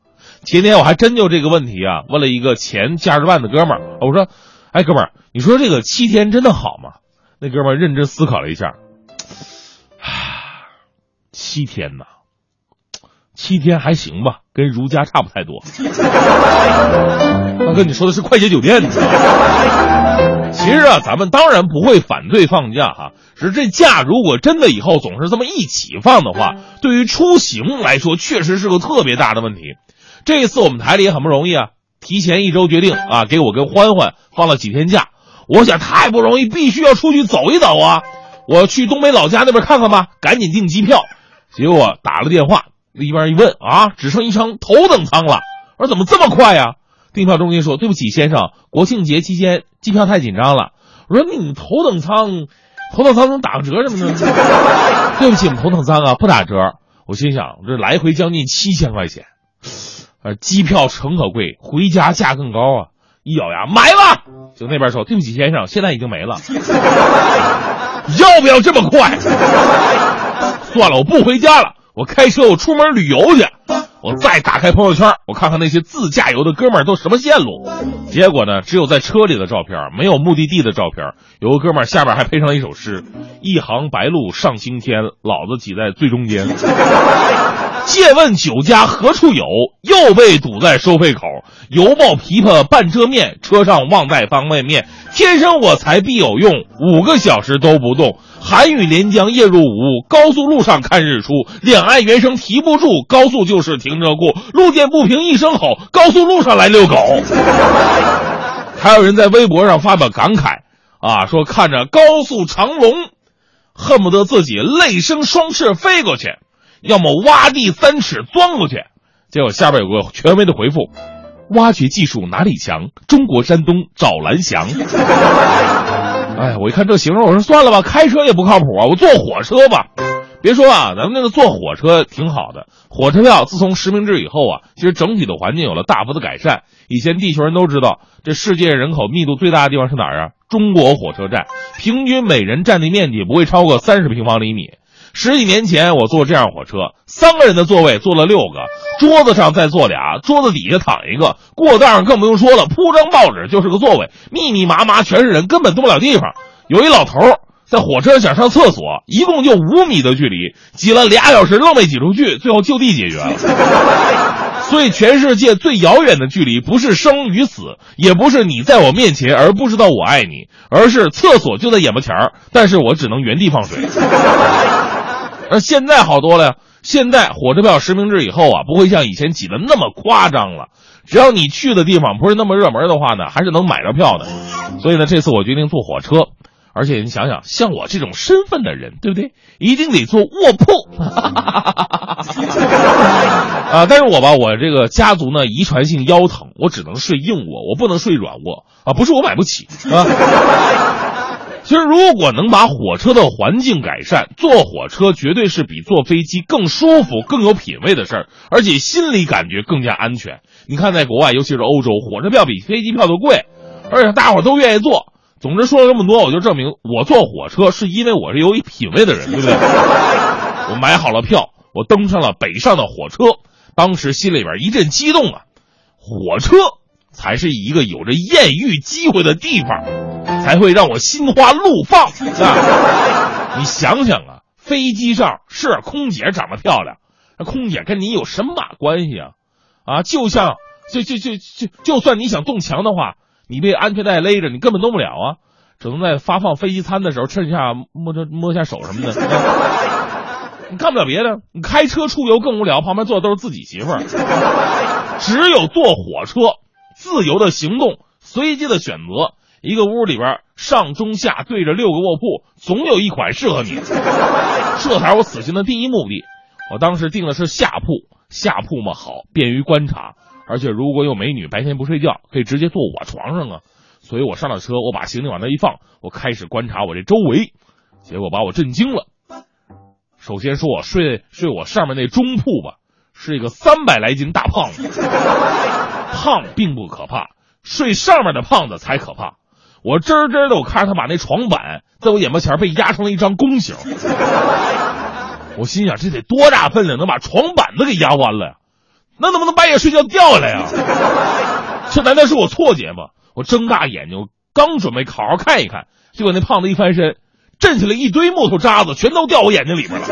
前天我还真就这个问题啊，问了一个前驾驶办的哥们儿，我说：“哎，哥们儿，你说这个七天真的好吗？”那哥们儿认真思考了一下，七天呐，七天还行吧，跟如家差不太多。大哥，你说的是快捷酒店呢？其实啊，咱们当然不会反对放假哈，只是这假如果真的以后总是这么一起放的话，对于出行来说确实是个特别大的问题。这一次我们台里也很不容易啊，提前一周决定啊，给我跟欢欢放了几天假。我想太不容易，必须要出去走一走啊！我去东北老家那边看看吧，赶紧订机票。结果打了电话，一边一问啊，只剩一张头等舱了。我说怎么这么快呀？订票中心说：“对不起，先生，国庆节期间机票太紧张了。”我说：“你们头等舱，头等舱能打个折什么的？” 对不起，我们头等舱啊不打折。我心想，这来回将近七千块钱，呃，机票诚可贵，回家价更高啊！一咬牙买了，就那边说：“对不起，先生，现在已经没了。”要不要这么快？算了，我不回家了，我开车，我出门旅游去。我再打开朋友圈，我看看那些自驾游的哥们儿都什么线路。结果呢，只有在车里的照片，没有目的地的照片。有个哥们儿下边还配上了一首诗：“一行白鹭上青天，老子挤在最中间。” 借问酒家何处有？又被堵在收费口。犹抱琵琶半遮面，车上忘带方便面。天生我材必有用，五个小时都不动。寒雨连江夜入吴，高速路上看日出。两岸猿声啼不住，高速就是停车库。路见不平一声吼，高速路上来遛狗。还有人在微博上发表感慨啊，说看着高速长龙，恨不得自己泪生双翅飞过去，要么挖地三尺钻过去。结果下边有个权威的回复。挖掘技术哪里强？中国山东找蓝翔。哎，我一看这形容，我说算了吧，开车也不靠谱啊，我坐火车吧。别说啊，咱们那个坐火车挺好的。火车票自从实名制以后啊，其实整体的环境有了大幅的改善。以前地球人都知道，这世界人口密度最大的地方是哪儿啊？中国火车站，平均每人占地面积不会超过三十平方厘米。十几年前我坐这样火车，三个人的座位坐了六个，桌子上再坐俩，桌子底下躺一个，过道上更不用说了，铺张报纸就是个座位，密密麻麻全是人，根本动不了地方。有一老头在火车想上厕所，一共就五米的距离，挤了俩小时愣没挤出去，最后就地解决了。所以，全世界最遥远的距离，不是生与死，也不是你在我面前而不知道我爱你，而是厕所就在眼巴前儿，但是我只能原地放水。而现在好多了呀！现在火车票实名制以后啊，不会像以前挤得那么夸张了。只要你去的地方不是那么热门的话呢，还是能买着票的。所以呢，这次我决定坐火车。而且你想想，像我这种身份的人，对不对？一定得坐卧铺。啊，但是我吧，我这个家族呢，遗传性腰疼，我只能睡硬卧，我不能睡软卧啊。不是我买不起啊。其实，如果能把火车的环境改善，坐火车绝对是比坐飞机更舒服、更有品位的事儿，而且心理感觉更加安全。你看，在国外，尤其是欧洲，火车票比飞机票都贵，而且大伙儿都愿意坐。总之说了这么多，我就证明我坐火车是因为我是有一品位的人，对不对？我买好了票，我登上了北上的火车，当时心里边一阵激动啊！火车才是一个有着艳遇机会的地方，才会让我心花怒放啊！你想想啊，飞机上是空姐长得漂亮，那空姐跟你有什么关系啊？啊，就像就就就就就算你想动墙的话。你被安全带勒着，你根本动不了啊！只能在发放飞机餐的时候趁下摸着摸下手什么的。你干不了别的，你开车出游更无聊，旁边坐的都是自己媳妇儿。只有坐火车，自由的行动，随机的选择，一个屋里边上中下对着六个卧铺，总有一款适合你。这才是我此行的第一目的。我当时订的是下铺，下铺嘛好，便于观察。而且如果有美女，白天不睡觉，可以直接坐我床上啊！所以我上了车，我把行李往那一放，我开始观察我这周围，结果把我震惊了。首先说我睡睡我上面那中铺吧，是一个三百来斤大胖子。胖并不可怕，睡上面的胖子才可怕。我真真的，我看着他把那床板在我眼巴前被压成了一张弓形。我心想，这得多大分量，能把床板子给压弯了呀？那能不能半夜睡觉掉下来呀？这难道是我错觉吗？我睁大眼睛，刚准备好好看一看，结果那胖子一翻身，震起来一堆木头渣子，全都掉我眼睛里边了。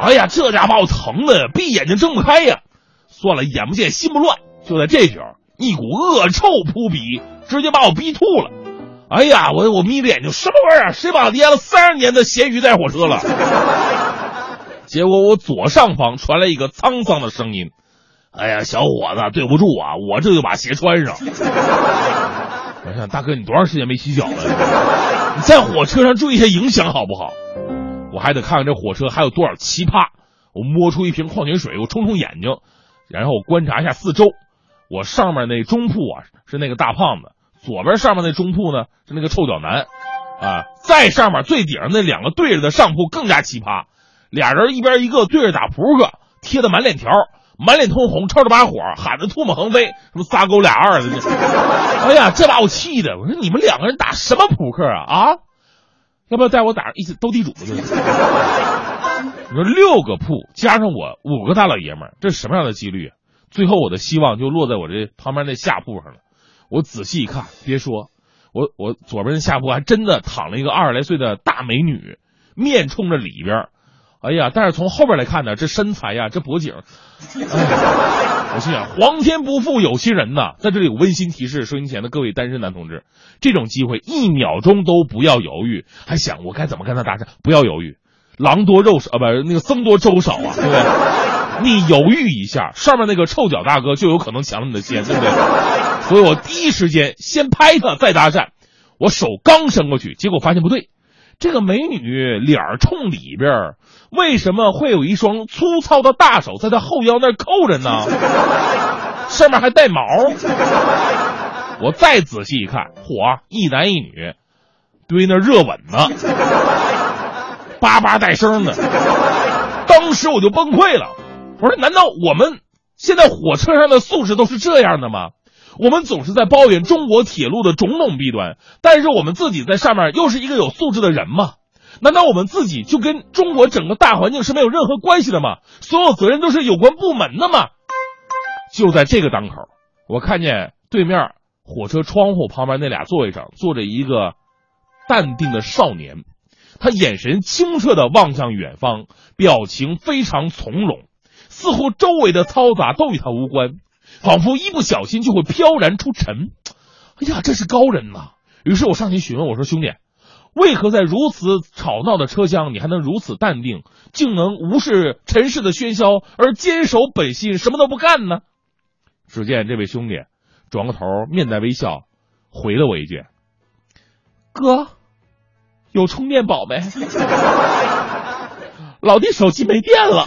哎呀，这家把我疼的闭眼睛睁不开呀！算了，眼不见心不乱。就在这时候，一股恶臭扑鼻，直接把我逼吐了。哎呀，我我眯着眼睛，什么玩意儿？谁把我腌了三十年的咸鱼带火车了？结果我左上方传来一个沧桑的声音：“哎呀，小伙子，对不住啊，我这就把鞋穿上。”我想，大哥，你多长时间没洗脚了？你在火车上注意一下影响好不好？我还得看看这火车还有多少奇葩。我摸出一瓶矿泉水，我冲冲眼睛，然后我观察一下四周。我上面那中铺啊是那个大胖子，左边上面那中铺呢是那个臭脚男，啊，再上面最顶上那两个对着的上铺更加奇葩，俩人一边一个对着打扑克，贴的满脸条，满脸通红，抽着把火，喊的唾沫横飞，什么仨勾俩二的，哎呀，这把我气的，我说你们两个人打什么扑克啊啊？要不要带我打一起斗地主去？你说六个铺加上我五个大老爷们，这是什么样的几率啊？最后我的希望就落在我这旁边那下铺上了。我仔细一看，别说，我我左边的下铺还真的躺了一个二十来岁的大美女，面冲着里边。哎呀，但是从后边来看呢，这身材呀，这脖颈，我心想，皇天不负有心人呐。在这里有温馨提示，收音前的各位单身男同志，这种机会一秒钟都不要犹豫，还想我该怎么跟他搭讪？不要犹豫，狼多肉少啊，不是那个僧多粥少啊，对不对？你犹豫一下，上面那个臭脚大哥就有可能抢了你的先，对不对？所以我第一时间先拍他，再搭讪。我手刚伸过去，结果发现不对，这个美女脸冲里边，为什么会有一双粗糙的大手在她后腰那扣着呢？上面还带毛。我再仔细一看，嚯，一男一女堆那热吻呢，叭叭带声的。当时我就崩溃了。我说：“难道我们现在火车上的素质都是这样的吗？我们总是在抱怨中国铁路的种种弊端，但是我们自己在上面又是一个有素质的人吗？难道我们自己就跟中国整个大环境是没有任何关系的吗？所有责任都是有关部门的吗？”就在这个当口，我看见对面火车窗户旁边那俩座位上坐着一个淡定的少年，他眼神清澈的望向远方，表情非常从容。似乎周围的嘈杂都与他无关，仿佛一不小心就会飘然出尘。哎呀，这是高人呐！于是我上前询问我说：“兄弟，为何在如此吵闹的车厢，你还能如此淡定，竟能无视尘世的喧嚣而坚守本心，什么都不干呢？”只见这位兄弟转过头，面带微笑，回了我一句：“哥，有充电宝没？老弟手机没电了。”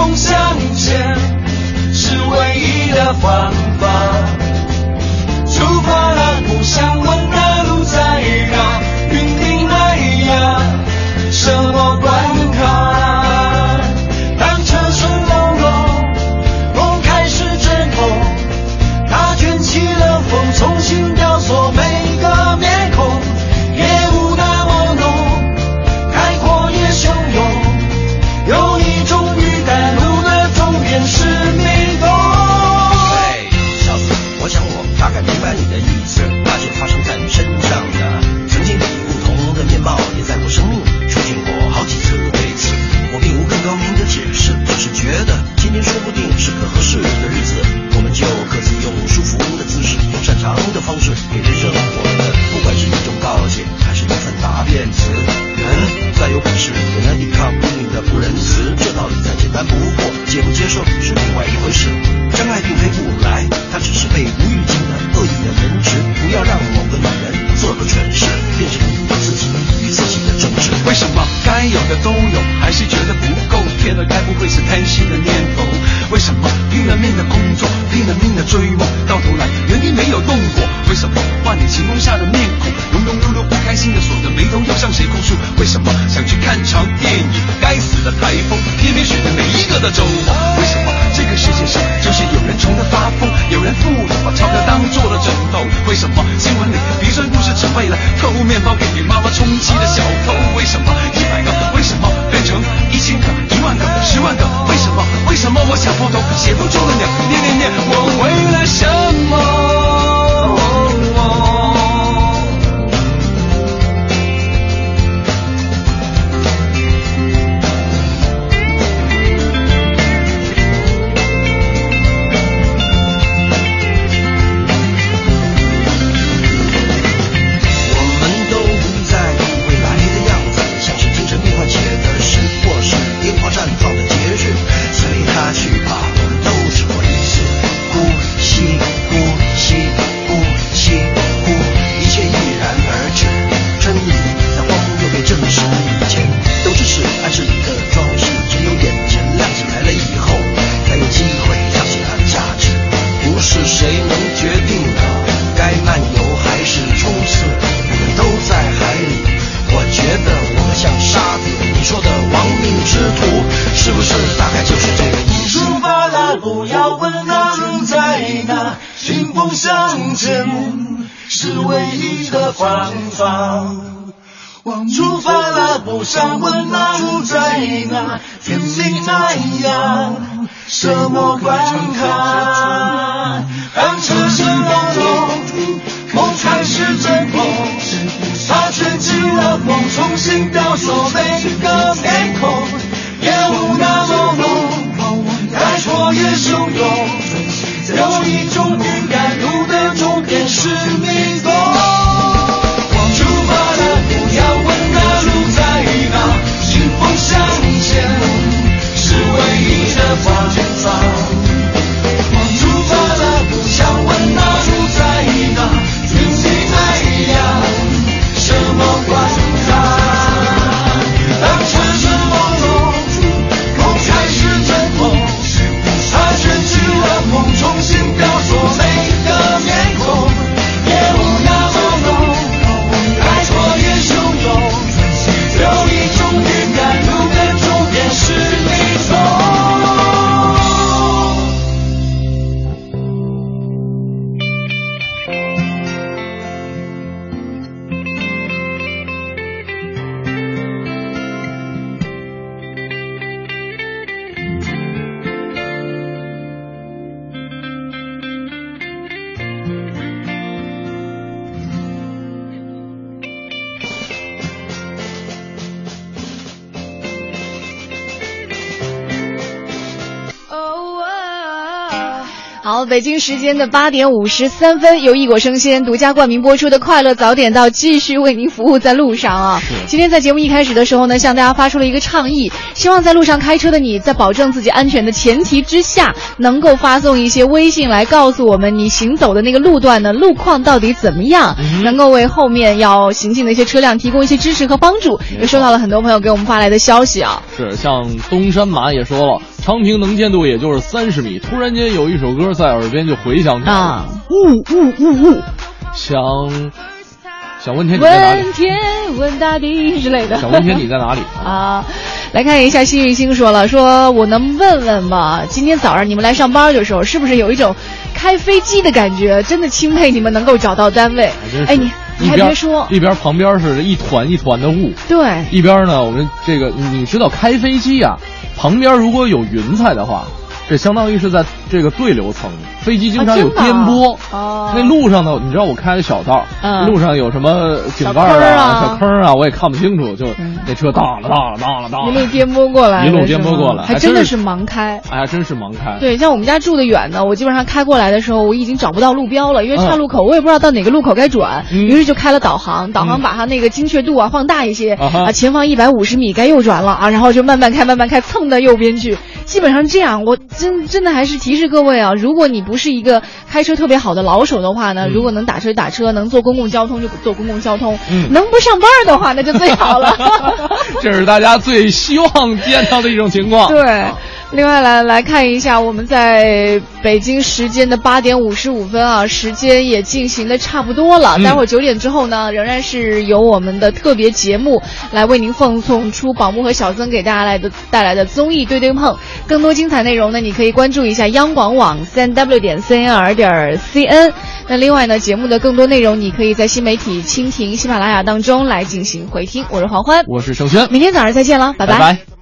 梦向前是唯一的方法。出发了，不想问的路在哪，云顶那呀，什么关？一个合适的日子，我们就各自用舒服的姿势，用擅长的方式给好，北京时间的八点五十三分，由异果生鲜独家冠名播出的《快乐早点到》继续为您服务在路上啊！今天在节目一开始的时候呢，向大家发出了一个倡议，希望在路上开车的你在保证自己安全的前提之下，能够发送一些微信来告诉我们你行走的那个路段呢路况到底怎么样，能够为后面要行进的一些车辆提供一些支持和帮助。也收到了很多朋友给我们发来的消息啊，是像东山马也说了，昌平能见度也就是三十米，突然间有一首歌在耳边就回响起来啊，呜呜呜呜，想想问天你在哪里？问天问大地之类的。想问天你在哪里？啊，来看一下幸运星说了，说我能问问吗？今天早上你们来上班的时候，是不是有一种开飞机的感觉，真的钦佩你们能够找到单位。哎，你你还别说，一边旁边是一团一团的雾，对，一边呢，我们这个你知道开飞机啊，旁边如果有云彩的话，这相当于是在这个对流层，飞机经常有颠簸。哦，那路上呢，你知道我开的小道，嗯路上有什么井盖啊小坑啊，我也看不清楚，就那车当了当了当了当了，一路颠簸过来 一路颠簸过来，还真的是盲开。哎呀，真是盲开。对，像我们家住的远呢，我基本上开过来的时候，我已经找不到路标了，因为岔嗯路口我也不知道到哪个路口该转，于是就开了导航，导航把它那个精确度啊放大一些啊，前方一百五十米该右转了啊，然后就慢慢开慢慢开，蹭到右边去。基本上这样，我真真的还是提示各位啊，如果你不是一个开车特别好的老手的话呢，如果能打车打车，能坐公共交通就坐公共交通，嗯能不上班的话那就最好了。这是大家最希望见到的一种情况。对，另外来来看一下，我们在北京时间的八点五十五分啊，时间也进行的差不多了。嗯待会儿九点之后呢，仍然是由我们的特别节目来为您奉送出宝木和小曾给大家来的带来的综艺对对碰。更多精彩内容呢，你可以关注一下央广网三 w 点 cnr 点 cn。那另外呢，节目的更多内容你可以在新媒体蜻蜓、喜马拉雅当中来进行回听。我是黄欢，我是盛轩，明天早上再见了，拜拜拜